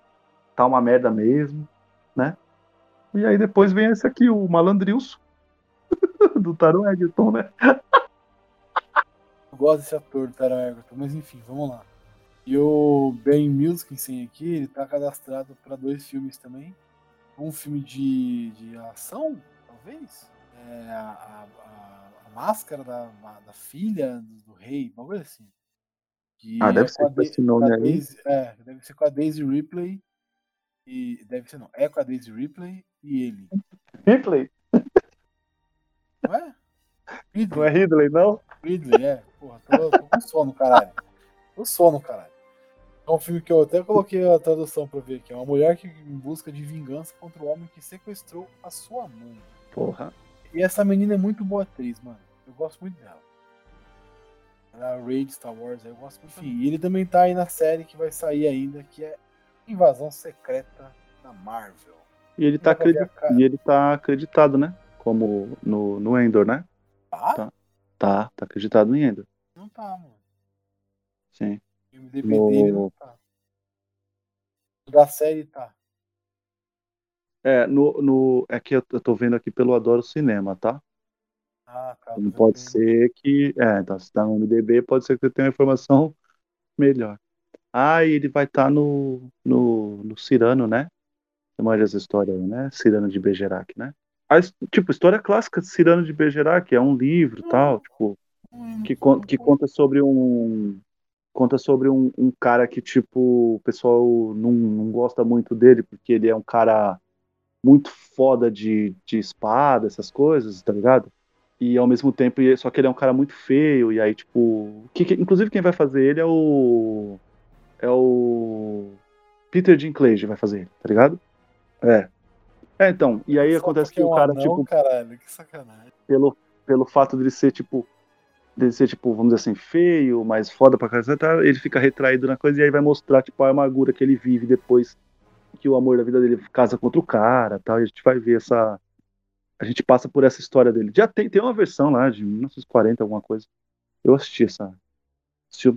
tá uma merda mesmo, né? E aí depois vem esse aqui, o Malandrilson, do Taron Egerton, né? Eu gosto desse ator do Taron Egerton, mas enfim, vamos lá. E o Ben Milkinson aqui, ele tá cadastrado para dois filmes também. Um filme de, de ação, talvez. É a, a, a- máscara da, da filha do, do rei, uma coisa assim. Que Ah, deve com ser com esse nome aí. Daisy- é, deve ser com a Daisy Ripley. E deve ser não, é com a Daisy Ripley e ele. Ripley? Não é? Não é Ridley, não? Ridley, é. Porra, tô, tô com sono, caralho. Tô sono, caralho. É um filme que eu até coloquei a tradução pra ver aqui. É uma mulher que em busca de vingança contra o homem que sequestrou a sua mãe. Porra. E essa menina é muito boa atriz, mano. Eu gosto muito dela. A Raid Star Wars, eu gosto muito. Enfim, ele também tá aí na série que vai sair ainda, que é Invasão Secreta da Marvel. E ele tá, acredit... e ele tá acreditado, né? Como no, no Endor, né? Tá? Tá, tá, tá acreditado no Endor. Não tá, mano. Sim. O MDB no... dele não tá. Da série tá. É, no, no, é que eu, tô vendo aqui pelo Adoro Cinema, tá? Ah, tá. Não pode ser que. É, então, se tá no MDB, pode ser que você tenha uma informação melhor. Ah, e ele vai estar tá no, no, no Cirano, né? Você manja essa história aí, né? Cirano de Bergerac, né? A, tipo, história clássica de Cirano de Bergerac, é um livro hum. tal, tipo, que, que conta sobre um. Conta sobre um, um, cara que, tipo, o pessoal não, não gosta muito dele, porque ele é um cara muito foda de, de espada, essas coisas, tá ligado? E ao mesmo tempo, só que ele é um cara muito feio, e aí, tipo. Que, que, inclusive quem vai fazer ele é o. É o. Peter Dinklage vai fazer ele, tá ligado? É. É, então. E aí Só acontece que o cara, anão, tipo. Caralho, que sacanagem. Pelo, pelo fato de ele ser, tipo. Dele ser, tipo, vamos dizer assim, feio, mais foda pra caralho, ele fica retraído na coisa e aí vai mostrar, tipo, a amargura que ele vive depois que o amor da vida dele casa contra o cara tal. E a gente vai ver essa. A gente passa por essa história dele. Já tem, tem uma versão lá de 1940, alguma coisa. Eu assisti essa.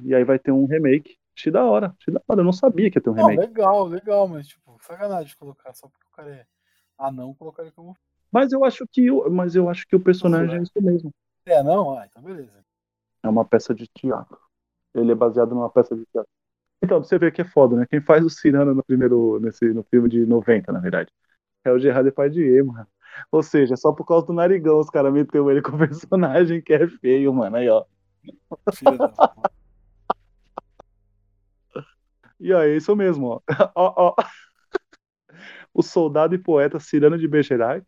E aí vai ter um remake. Achei da hora, achei da hora. Eu não sabia que ia ter um remake. Não, legal, legal, mas tipo, sacanagem colocar só porque o cara é anão, colocar ele como. Mas eu acho que, mas eu acho que o personagem é isso mesmo. É, não? Ah, então beleza. É uma peça de teatro. Ele é baseado numa peça de teatro. Então, você vê que é foda, né? Quem faz o Cirano no primeiro, nesse, no filme de 90, na verdade, é o Gerard Depardieu, mano. Ou seja, só por causa do narigão os caras meteu ele com o personagem que é feio, mano. Aí, ó. E aí, é isso mesmo, ó. ó, ó. O soldado e poeta Cirano de Bergerac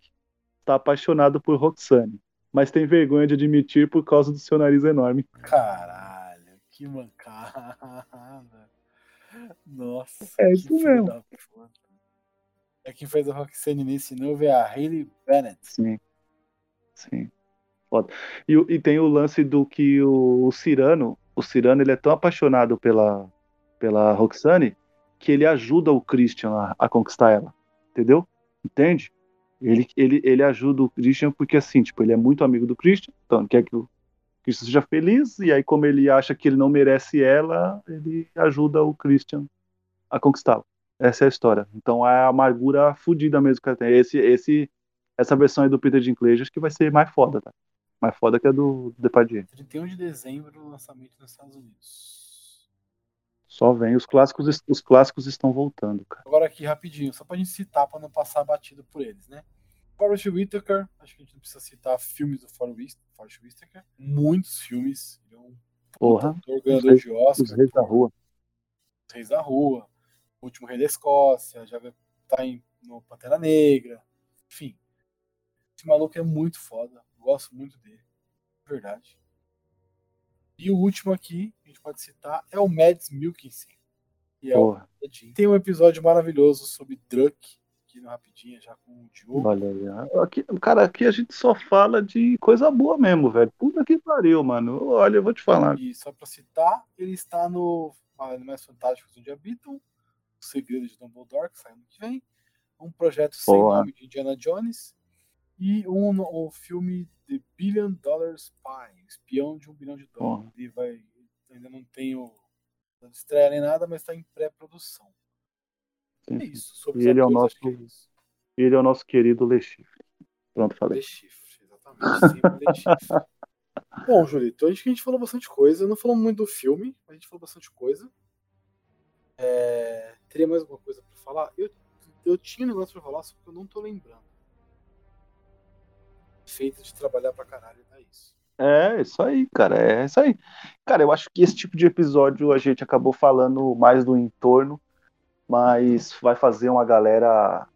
está apaixonado por Roxane, mas tem vergonha de admitir por causa do seu nariz enorme. Caralho, que mancada. Nossa. É isso mesmo. É quem fez a Roxane nesse novo é a Hayley Bennett. Sim. Sim. Foda. E, e tem o lance do que o, o Cirano, o Cirano ele é tão apaixonado pela, pela Roxane, que ele ajuda o Christian a, a conquistar ela. Entendeu? Entende? Ele, ele, ele ajuda o Christian porque, assim, tipo, ele é muito amigo do Christian, então quer que o Christian seja feliz, e aí, como ele acha que ele não merece ela, ele ajuda o Christian a conquistá-la. Essa é a história. Então é a amargura fodida mesmo que ela tem. Esse, esse, essa versão aí do Peter Dinklage acho que vai ser mais foda, tá? Mais foda que a do, Depardieu. 31 de dezembro, lançamento nos Estados Unidos. Só vem. Os clássicos, os clássicos estão voltando, cara. Agora aqui, rapidinho, só pra gente citar, pra não passar batido por eles, né? Forrest Whitaker, acho que a gente não precisa citar filmes do Forrest Whitaker. Muitos filmes. Ele é um Porra. ganhador de Oscar. Os Reis da Rua. Os Reis da Rua. O Último Rei da Escócia. Já tá em, no Pantera Negra. Enfim. Esse maluco é muito foda. Gosto muito dele. Verdade. E o último aqui, a gente pode citar, é o Mads Mikkelsen. Que é o... Tem um episódio maravilhoso sobre Druck, aqui no Rapidinha, já com o Diogo. Olha, aqui, cara, aqui a gente só fala de coisa boa mesmo, velho. Puta que pariu, mano. Olha, eu vou te falar. E só pra citar, ele está no Animais Fantásticos onde habitam, O Segredo de Dumbledore, que sai ano que vem, um projeto sem Boa. nome de Indiana Jones, e um, um filme The Billion Dollar Spy, espião de um bilhão de dólares. Ele vai, ainda não tem o não estreia nem nada, mas está em pré-produção. É isso. Sobre e ele é o nosso, é ele é o nosso querido Le Chiffre. Pronto, falei. Le Chiffre, exatamente. Bom, Julito, acho que a gente falou bastante coisa. Não falamos muito do filme, mas a gente falou bastante coisa. É... Teria mais alguma coisa para falar? Eu, eu tinha um negócio para falar, só que eu não tô lembrando feita de trabalhar pra caralho, é isso. É, isso aí, cara, é isso aí. Cara, eu acho que esse tipo de episódio a gente acabou falando mais do entorno, mas vai fazer uma galera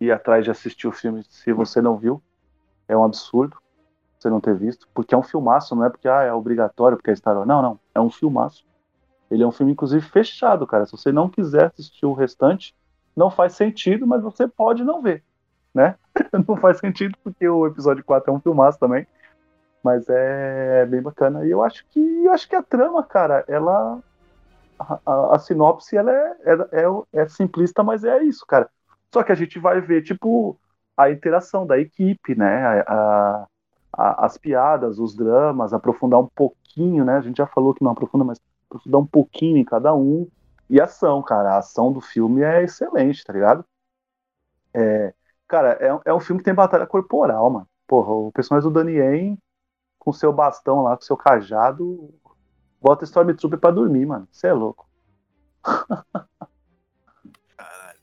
ir atrás de assistir o filme se você não viu. É um absurdo você não ter visto, porque é um filmaço, não é porque ah, é obrigatório, porque é Star Wars. Não, não, é um filmaço. Ele é um filme, inclusive, fechado, cara. Se você não quiser assistir o restante, não faz sentido, mas você pode não ver né? Não faz sentido, porque o episódio 4 é um filmaço também. Mas é bem bacana. E eu acho que eu acho que a trama, cara, ela. A, a, a sinopse ela é, é, é, é simplista, mas é isso, cara. Só que a gente vai ver, tipo, a interação da equipe, né? A, a, as piadas, os dramas, aprofundar um pouquinho, né? A gente já falou que não aprofunda, mas aprofundar um pouquinho em cada um. E a ação, cara. A ação do filme é excelente, tá ligado? É, cara, é, é um filme que tem batalha corporal, mano. Porra, o personagem do Danny Yen com seu bastão lá, com seu cajado, bota Stormtrooper pra dormir, mano. Você é louco. Caralho.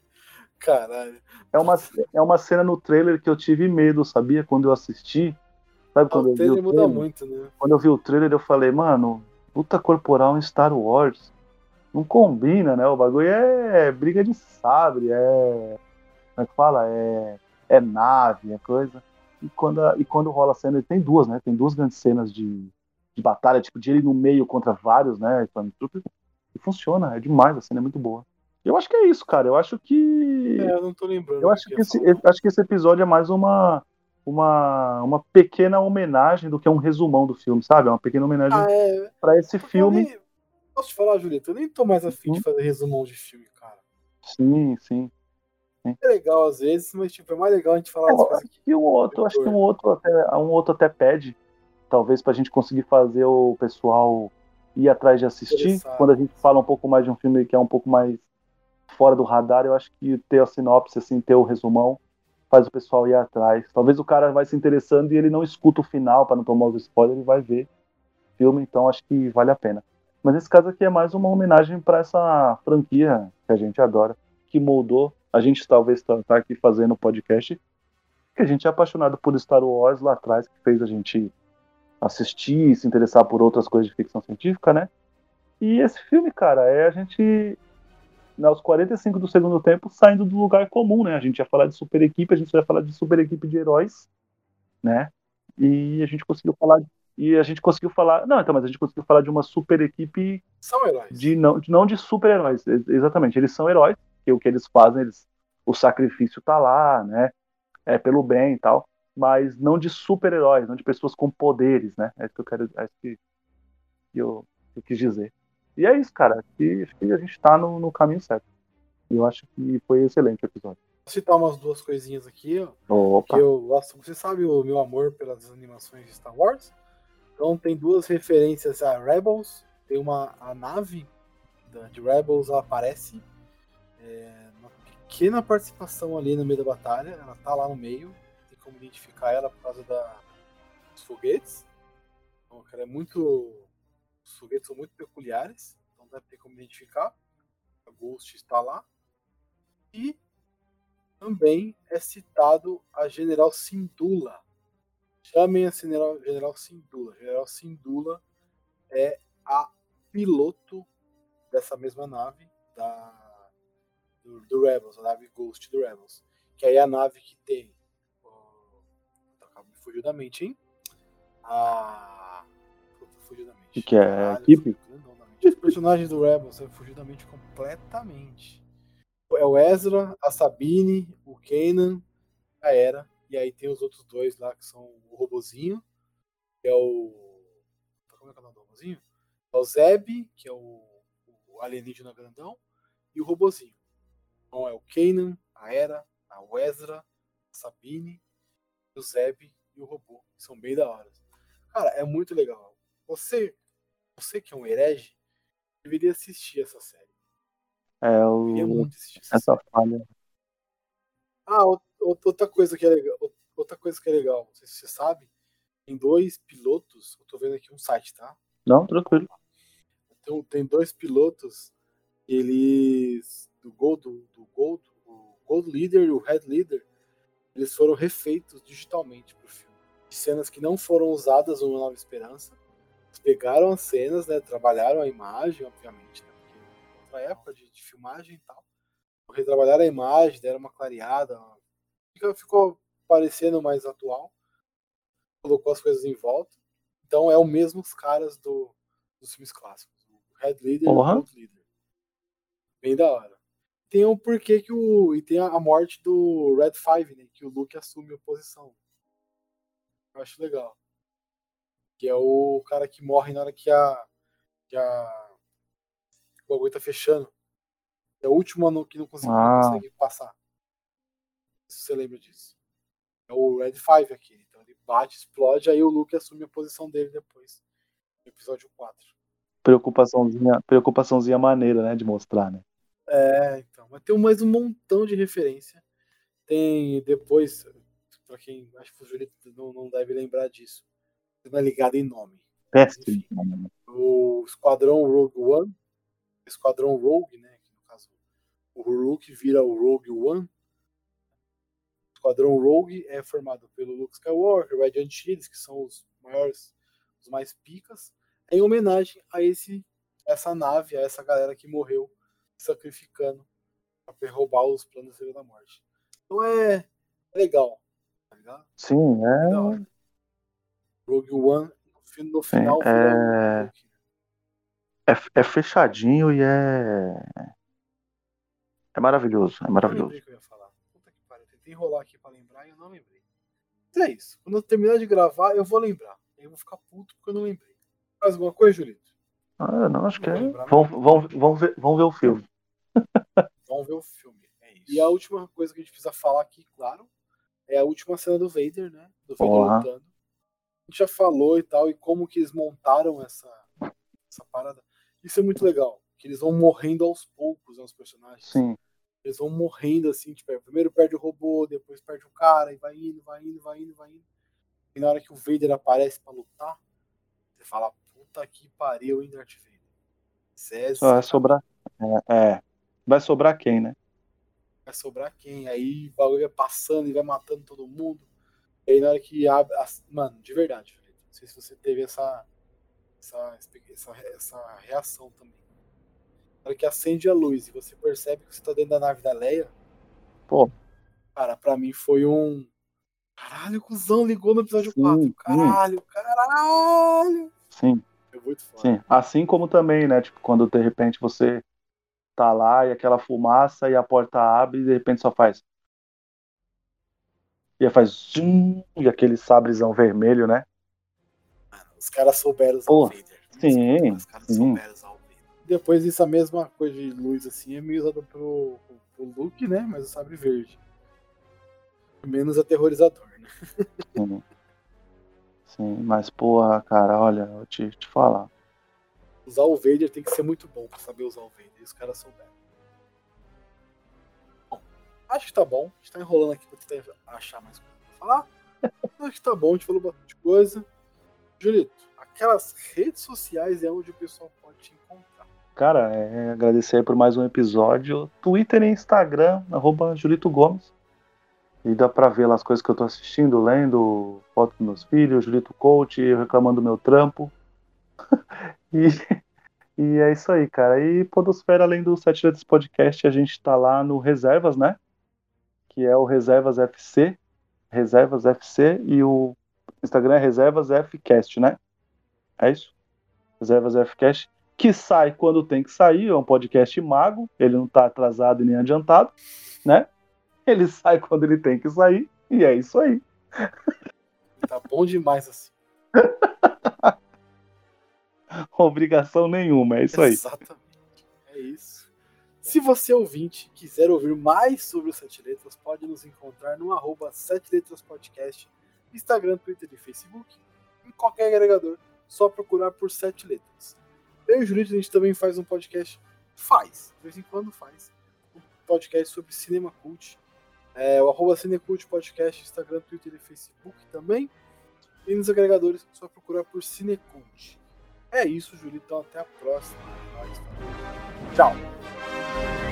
Caralho. É uma, é uma cena no trailer que eu tive medo, sabia? Quando eu assisti. Sabe quando o eu vi trailer o muda trailer? muito, né? Quando eu vi o trailer, eu falei, mano, luta corporal em Star Wars. Não combina, né? O bagulho é briga de sabre, é. Como é que fala? É, é nave, é coisa. E quando, e quando rola a cena, tem duas, né? Tem duas grandes cenas de, de batalha, tipo, de ele no meio contra vários, né? Stormtroopers. E funciona, é demais, a cena é muito boa. Eu acho que é isso, cara. Eu acho que. É, eu não tô lembrando. Eu acho que, esse, eu acho que esse episódio é mais uma, uma, uma pequena homenagem do que um resumão do filme, sabe? É uma pequena homenagem Ah, é. pra esse Eu filme. nem- Posso te falar, Julito? Eu nem tô mais afim de Uhum. fazer resumão de filme, cara. Sim, sim. É legal às vezes, mas tipo, é mais legal a gente falar as Eu coisas que o outro, acho que um outro até, um outro até pede, talvez pra gente conseguir fazer o pessoal ir atrás de assistir. Quando a gente fala um pouco mais de um filme que é um pouco mais fora do radar, eu acho que ter a sinopse, assim, ter o resumão, faz o pessoal ir atrás. Talvez o cara vai se interessando e ele não escuta o final pra não tomar os spoilers, ele vai ver o filme, então acho que vale a pena. Mas esse caso aqui é mais uma homenagem pra essa franquia que a gente adora, que moldou. A gente talvez tá, tá aqui fazendo o podcast, que a gente é apaixonado por Star Wars lá atrás, que fez a gente assistir e se interessar por outras coisas de ficção científica, né? E esse filme, cara, é a gente aos 45 do segundo tempo saindo do lugar comum, né? A gente ia falar de super equipe, a gente ia falar de super equipe de heróis, né? E a gente conseguiu falar e a gente conseguiu falar, não, então, mas a gente conseguiu falar de uma super equipe São heróis. de não, de, não de super-heróis, ex- exatamente. Eles são heróis, que o que eles fazem, eles, o sacrifício tá lá, né? É pelo bem e tal, mas não de super-heróis, não de pessoas com poderes, né? É isso que eu quero, é isso que, que eu, eu quis dizer. E é isso, cara. Que, acho que a gente tá no, no caminho certo. E eu acho que foi excelente o episódio. Vou citar umas duas coisinhas aqui, ó. Opa, que eu gosto. Você sabe o meu amor pelas animações de Star Wars? Então tem duas referências a Rebels. Tem uma a nave da, de Rebels, aparece. É, uma pequena participação ali no meio da batalha. Ela tá lá no meio. Tem como identificar ela por causa da, dos foguetes. Então, ela é muito. Os foguetes são muito peculiares. Então deve ter como identificar. A Ghost está lá. E também é citado a General Sindula. Chamem a General, General Sindula. General Sindula é a piloto dessa mesma nave da, do, do Rebels, a nave Ghost do Rebels. Que aí é a nave que tem. tá, me fugiu da mente, hein? A. Puta, fugiu da mente. Que é equipe? grandão da mente. Os personagens do Rebels é, fugiu da mente completamente. É o Ezra, a Sabine, o Kanan, a Era. E aí tem os outros dois lá que são o robozinho, que é o. Como é que é o nome do robozinho? É o Zeb, que é o, o alienígena grandão, e o robozinho. Então é o Kanan, a Era, a Ezra, a Sabine, o Zeb e o robô. São bem da hora. Cara, é muito legal. Você, você que é um herege, deveria assistir essa série. é Deveria o, muito assistir essa série. essa falha. Ah, ou- ou- outra coisa que é legal, ou- outra coisa que é legal, não sei se você sabe, tem dois pilotos, eu tô vendo aqui um site, tá? Não, tranquilo. Então, tem dois pilotos, eles do Gold, do, Gold, o Gold Leader e o Red Leader, eles foram refeitos digitalmente pro filme. Cenas que não foram usadas no Nova Esperança. Eles pegaram as cenas, né, trabalharam a imagem, obviamente, né, porque é outra época de, de filmagem e tal. Retrabalharam a imagem, deram uma clareada, Fica- ficou parecendo mais atual. Colocou as coisas em volta. Então é o mesmo os caras do, dos filmes clássicos. O Red Leader Porra. e o Gold Leader. Bem da hora. Tem um porquê que o. E tem a, morte do Red Five, né? Que o Luke assume a posição. Eu acho legal. Que é o cara que morre na hora que a. Que a o bagulho tá fechando. É o último ano que não conseguiu, Ah. não consegue passar. Se você lembra disso. É o Red 5 aqui. Então ele bate, explode, aí o Luke assume a posição dele depois. No episódio 4. Preocupaçãozinha, preocupaçãozinha maneira, né? De mostrar, né? É, então. Mas tem mais um montão de referência. Tem depois, pra quem acho que o Julito não, não deve lembrar disso. Não é ligado em nome. Péssimo. O Esquadrão Rogue One. Esquadrão Rogue, né? Que no caso o Luke vira o Rogue One. O Esquadrão Rogue é formado pelo Luke Skywalker, Red Antilles, que são os maiores, os mais picas, em homenagem a esse essa nave, a essa galera que morreu sacrificando para roubar os planos da Morte. Então é, é legal, tá ligado? Sim, é. Hora. Rogue One no, fi- no final é-. É, é fechadinho e é. É maravilhoso. É Eu maravilhoso. o que eu ia falar. Puta que pariu. Tentei enrolar aqui pra lembrar e eu não lembrei. Mas é isso. Quando eu terminar de gravar, eu vou lembrar. Aí eu vou ficar puto porque eu não lembrei. Mais alguma coisa, Julito? Ah, não, acho que é. Vamos, vamos, vamos, ver, vamos ver o filme. Vamos ver o filme. É isso. E a última coisa que a gente precisa falar aqui, claro, é a última cena do Vader, né? Do Vader Porra. lutando. A gente já falou e tal, e como que eles montaram essa, essa parada. Isso é muito legal. Que eles vão morrendo aos poucos, né, os personagens. Sim. Eles vão morrendo assim, tipo, é, primeiro perde o robô, depois perde o cara, e vai indo, vai indo, vai indo, vai indo. E na hora que o Vader aparece pra lutar, você fala, puta que pariu, hein, Darth Vader. César, vai sobrar. É, é. Vai sobrar quem, né? vai sobrar quem? Aí o bagulho vai passando e vai matando todo mundo. E aí na hora que abre. Mano, de verdade, Felipe, não sei se você teve essa, essa, essa, essa reação também. Na hora que acende a luz e você percebe que você tá dentro da nave da Leia. Pô. Cara, pra mim foi um. Caralho, o cuzão ligou no episódio Sim, 4. sim. Caralho, caralho. Sim, muito foda. sim. Assim como também, né? Tipo, quando de repente você tá lá e aquela fumaça e a porta abre e de repente só faz. E aí faz. zum, E aquele sabrezão vermelho, né? Os caras souberam usar Pô, o Vader. sim, Os caras sim. souberam usar o Vader. Depois essa mesma coisa de luz assim é meio usada pro, pro Luke, né? Mas o sabre verde. Menos aterrorizador, né? Sim. Sim, mas porra, cara, olha, eu te, te falar. Usar o Vader tem que ser muito bom pra saber usar o Vader. E os caras souberam. Bom, acho que tá bom. A gente tá enrolando aqui pra tentar achar mais coisa pra falar. acho que tá bom, a gente falou bastante coisa. Julito, aquelas redes sociais é onde o pessoal pode te encontrar. Cara, é, agradecer aí por mais um episódio. Twitter e Instagram, arroba Julito Gomes. E dá pra ver lá as coisas que eu tô assistindo, lendo, foto dos meus filhos, Julito Coach, reclamando do meu trampo. e, e é isso aí, cara. E Podosfera, além do Sete Letras Podcast, a gente tá lá no Reservas, né? Que é o Reservas FC. Reservas FC e o Instagram é Reservas Fcast, né? É isso? Reservas Fcast que sai quando tem que sair, é um podcast mago, ele não tá atrasado nem adiantado, né? Ele sai quando ele tem que sair, e é isso aí. Tá bom demais assim. Obrigação nenhuma, é isso aí. Exatamente. É isso. Se você ouvinte quiser ouvir mais sobre o Sete Letras, pode nos encontrar no arroba Sete Letras Podcast, Instagram, Twitter e Facebook, em qualquer agregador, só procurar por Sete Letras. Eu e o Julito, a gente também faz um podcast, faz, de vez em quando faz, um podcast sobre cinema cult. É, o arroba Cinecult Podcast, Instagram, Twitter e Facebook também. E nos agregadores, só procurar por Cinecult. É isso, Julito. Então até a próxima. É. Tchau.